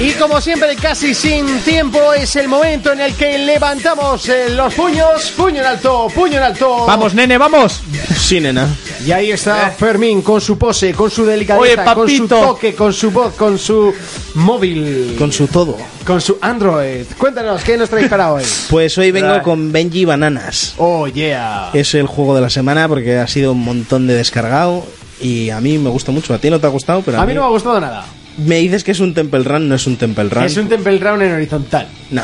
Speaker 2: Y como siempre, casi sin tiempo, es el momento en el que levantamos eh, los puños. Puño en alto, puño en alto.
Speaker 6: ¡Vamos, nene, vamos!
Speaker 5: Sí, nena.
Speaker 2: Y ahí está Fermín con su pose, con su delicadeza,
Speaker 6: Oye,
Speaker 2: con su toque, con su voz, con su móvil,
Speaker 5: Con su todo.
Speaker 2: con su Android. Cuéntanos, ¿qué nos traéis para hoy?
Speaker 5: Pues hoy vengo con Benji Bananas.
Speaker 2: Oh, yeah.
Speaker 5: Es el juego de la semana porque ha sido un montón de descargado y a mí me gusta mucho. A ti no te ha gustado, pero a,
Speaker 2: A mí no me ha gustado nada.
Speaker 5: Me dices que es un Temple Run, no es un Temple Run.
Speaker 2: Es un Temple Run en horizontal.
Speaker 5: No.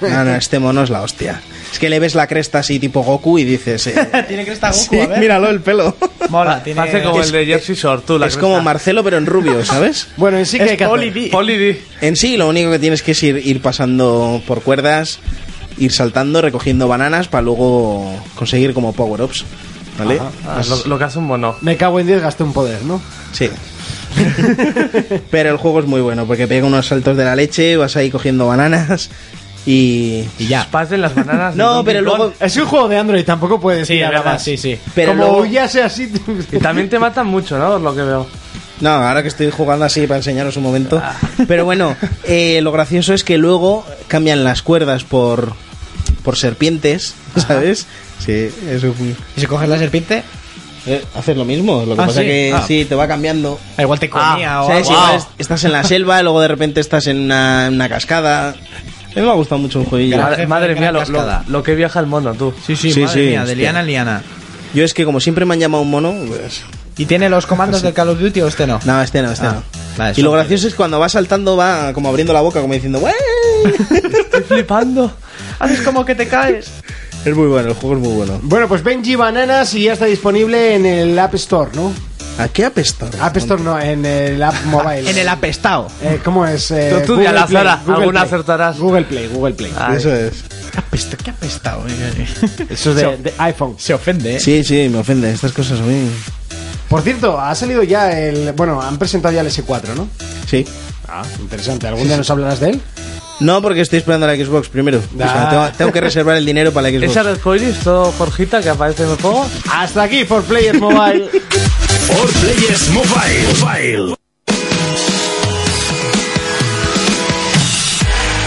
Speaker 5: no, no, este mono es la hostia. Es que le ves la cresta así tipo Goku y dices... eh, <laughs>
Speaker 6: Tiene que estar Goku,
Speaker 5: sí,
Speaker 6: a ver.
Speaker 5: míralo el pelo.
Speaker 6: Mola, tiene...
Speaker 4: Hace como
Speaker 5: es-
Speaker 4: el de Jersey Shore, tú, la
Speaker 5: es como
Speaker 4: cresta.
Speaker 5: Marcelo pero en rubio, ¿sabes? <laughs>
Speaker 2: Bueno, en sí que
Speaker 6: Es
Speaker 2: hay que.
Speaker 6: Poli D.
Speaker 4: Poli D.
Speaker 5: En sí, lo único que tienes que es ir, ir pasando por cuerdas, ir saltando, recogiendo bananas para luego conseguir como power-ups. ¿Vale?
Speaker 4: Ah, lo, lo que hace un mono.
Speaker 2: Me cago en 10, gasté un poder, ¿no?
Speaker 5: Sí. <laughs> Pero el juego es muy bueno porque pega unos saltos de la leche, vas ahí cogiendo bananas y...
Speaker 6: Y ya.
Speaker 4: Pasen las bananas.
Speaker 5: No, pero luego...
Speaker 2: Es un juego de Android, tampoco puedes
Speaker 6: Sí,
Speaker 2: ir
Speaker 6: es
Speaker 2: a la
Speaker 6: verdad,
Speaker 2: más.
Speaker 6: sí, sí.
Speaker 5: Pero
Speaker 2: Como
Speaker 5: luego-
Speaker 2: huyase así.
Speaker 4: Y también te matan mucho, ¿no? Por lo que veo.
Speaker 5: No, ahora que estoy jugando así para enseñaros un momento. <laughs> Pero bueno, eh, lo gracioso es que luego cambian las cuerdas por, por serpientes, ¿sabes? Sí, eso fue-
Speaker 6: ¿Y si coges la serpiente?
Speaker 5: Haces lo mismo. Lo que
Speaker 6: Ah,
Speaker 5: pasa
Speaker 6: ¿sí?
Speaker 5: que
Speaker 6: Ah.
Speaker 5: sí, te va cambiando.
Speaker 6: Ah, Igual te comía o
Speaker 5: ¿Sabes?
Speaker 6: algo.
Speaker 5: Igual es- estás en la selva, luego de repente estás en una, una cascada. A mí me ha gustado mucho un jueguillo.
Speaker 4: Madre, madre mía, lo, lo- lo que viaja el mono, tú.
Speaker 6: Sí, sí,
Speaker 5: Sí,
Speaker 6: madre
Speaker 5: sí,
Speaker 6: mía, de liana en liana.
Speaker 5: Yo es que como siempre me han llamado un mono, pues...
Speaker 6: ¿Y tiene los comandos del Call of Duty o este no?
Speaker 5: No, este no, este
Speaker 6: Ah,
Speaker 5: no.
Speaker 6: vale,
Speaker 5: y lo gracioso es cuando va saltando va como abriendo la boca, como diciendo ¡Wey! <laughs>
Speaker 4: Estoy flipando.
Speaker 6: Haces como que te caes.
Speaker 5: Es muy bueno, el juego es muy bueno.
Speaker 2: Bueno, pues Benji Bananas y ya está disponible en el App Store, ¿no?
Speaker 5: ¿A qué apesta?
Speaker 2: App Store no, en el App Mobile. <laughs>
Speaker 6: En el apestado.
Speaker 2: Eh, ¿Cómo es? Eh,
Speaker 4: Tú-
Speaker 2: Google
Speaker 4: azar,
Speaker 2: Play, Google
Speaker 4: alguna
Speaker 2: Play.
Speaker 4: acertarás.
Speaker 2: Google Play, Google Play.
Speaker 4: Ay.
Speaker 5: Eso es.
Speaker 6: ¿Qué apesta- ¿Qué apestado? <laughs>
Speaker 2: Eso es de, de iPhone.
Speaker 6: Se ofende, ¿eh?
Speaker 5: Sí, sí, me ofende. Estas cosas a mí...
Speaker 2: Por cierto, ha salido ya el... Bueno, han presentado ya el S4, ¿no?
Speaker 5: Sí.
Speaker 2: Ah, interesante. ¿Algún día nos hablarás de él?
Speaker 5: No, porque estoy esperando la Xbox primero. O sea, tengo, tengo que reservar el dinero para la Xbox.
Speaker 4: Ese arcoiris, todo Jorgita que aparece en el juego.
Speaker 2: Hasta aquí, For Players Mobile. <laughs>
Speaker 1: For Players Mobile. Mobile.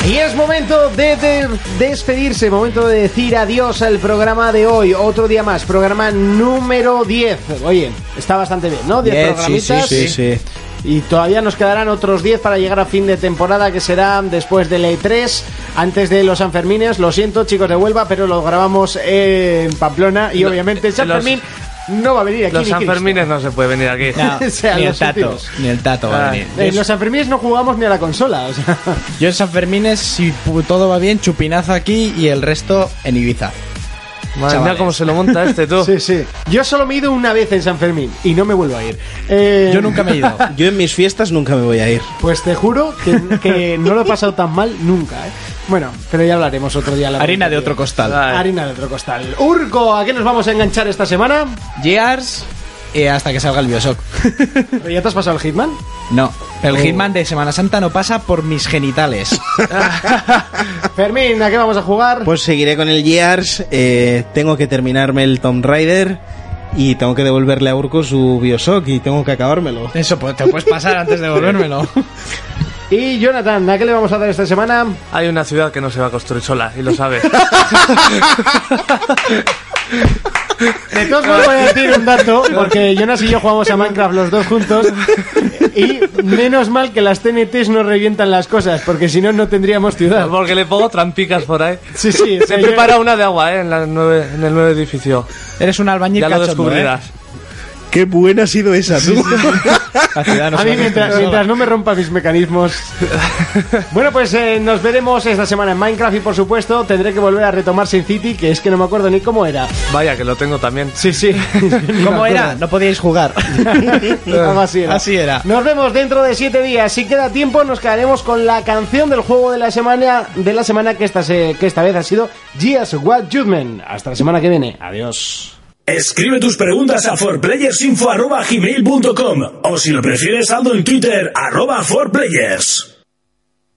Speaker 2: Y es momento de, de- despedirse, momento de decir adiós al programa de hoy. Otro día más, programa número 10. Oye, está bastante bien, ¿no? 10
Speaker 6: Diez, sí,
Speaker 2: programitas.
Speaker 5: Sí, sí.
Speaker 2: Y todavía nos quedarán otros 10 para llegar a fin de temporada, que será después del E3, antes de los Sanfermines. Lo siento, chicos de Huelva, pero lo grabamos en Pamplona. Y obviamente San
Speaker 4: los-
Speaker 2: Fermín no va a venir aquí.
Speaker 4: Los. Sanfermines no se puede venir aquí.
Speaker 6: No, <laughs>
Speaker 2: O sea,
Speaker 6: ni el tato. Ni el tato va a
Speaker 4: Ah,
Speaker 6: venir.
Speaker 2: En los Sanfermines no jugamos ni a la consola. O sea.
Speaker 6: Yo en San Fermines, si todo va bien, chupinazo aquí y el resto en Ibiza.
Speaker 4: Madre mía, cómo se lo monta este, tú. <laughs>
Speaker 2: Sí, sí. Yo solo me he ido una vez en San Fermín y no me vuelvo a ir. Eh,
Speaker 6: Yo nunca me he ido. <laughs>
Speaker 5: Yo en mis fiestas nunca me voy a ir.
Speaker 2: Pues te juro que, que no lo he pasado tan mal nunca, ¿eh? Bueno, pero ya hablaremos otro día. la
Speaker 6: Harina de otro costal.
Speaker 4: Ay.
Speaker 2: Harina de otro costal. Urco, ¿a qué nos vamos a enganchar esta semana?
Speaker 6: Gears y hasta que salga el Bioshock. <laughs>
Speaker 2: ¿Ya te has pasado el Hitman?
Speaker 6: No, el
Speaker 2: Oh.
Speaker 6: Hitman de Semana Santa no pasa por mis genitales. <laughs>
Speaker 2: Fermín, ¿a qué vamos a jugar?
Speaker 5: Pues seguiré con el Gears. eh, tengo que terminarme el Tomb Raider. Y tengo que devolverle a Urco su Bioshock. Y tengo que acabármelo.
Speaker 6: Eso pues, te puedes pasar antes de volvérmelo. <laughs>
Speaker 2: Y Jonathan, ¿a qué le vamos a dar esta semana?
Speaker 4: Hay una ciudad que no se va a construir sola, y lo sabes.
Speaker 2: De todos modos voy a decir un dato, <laughs> porque Jonas y yo jugamos a Minecraft los dos juntos. Y menos mal que las TNTs no revientan las cosas, porque si no, no tendríamos ciudad.
Speaker 4: Porque le pongo trampicas por ahí.
Speaker 2: Sí, sí. o sea,
Speaker 4: Se
Speaker 2: yo-
Speaker 4: prepara una de agua, ¿eh? En, la nueve- en el nuevo edificio.
Speaker 6: Eres un albañil
Speaker 4: Ya lo
Speaker 6: cachondo,
Speaker 4: descubrirás.
Speaker 6: ¿eh?
Speaker 5: Qué buena ha sido esa, tú.
Speaker 2: A mí mientras, no me rompa mis mecanismos. <laughs> Bueno, pues eh, nos veremos esta semana en Minecraft y por supuesto tendré que volver a retomar Sin City, que es que no me acuerdo ni cómo era.
Speaker 4: Vaya, que lo tengo también.
Speaker 2: Sí, sí. <laughs>
Speaker 6: ¿Cómo era? No podíais jugar. <laughs>
Speaker 2: Así era.
Speaker 6: Así era.
Speaker 2: Nos vemos dentro de siete días. Si queda tiempo, nos quedaremos con la canción del juego de la semana, de la semana que esta, se- que esta vez ha sido Gears What Judgment. Hasta la semana que viene. Adiós.
Speaker 1: Escribe tus preguntas a forplayersinfo.gmail.com o si lo prefieres, saldo en Twitter, arroba forplayers.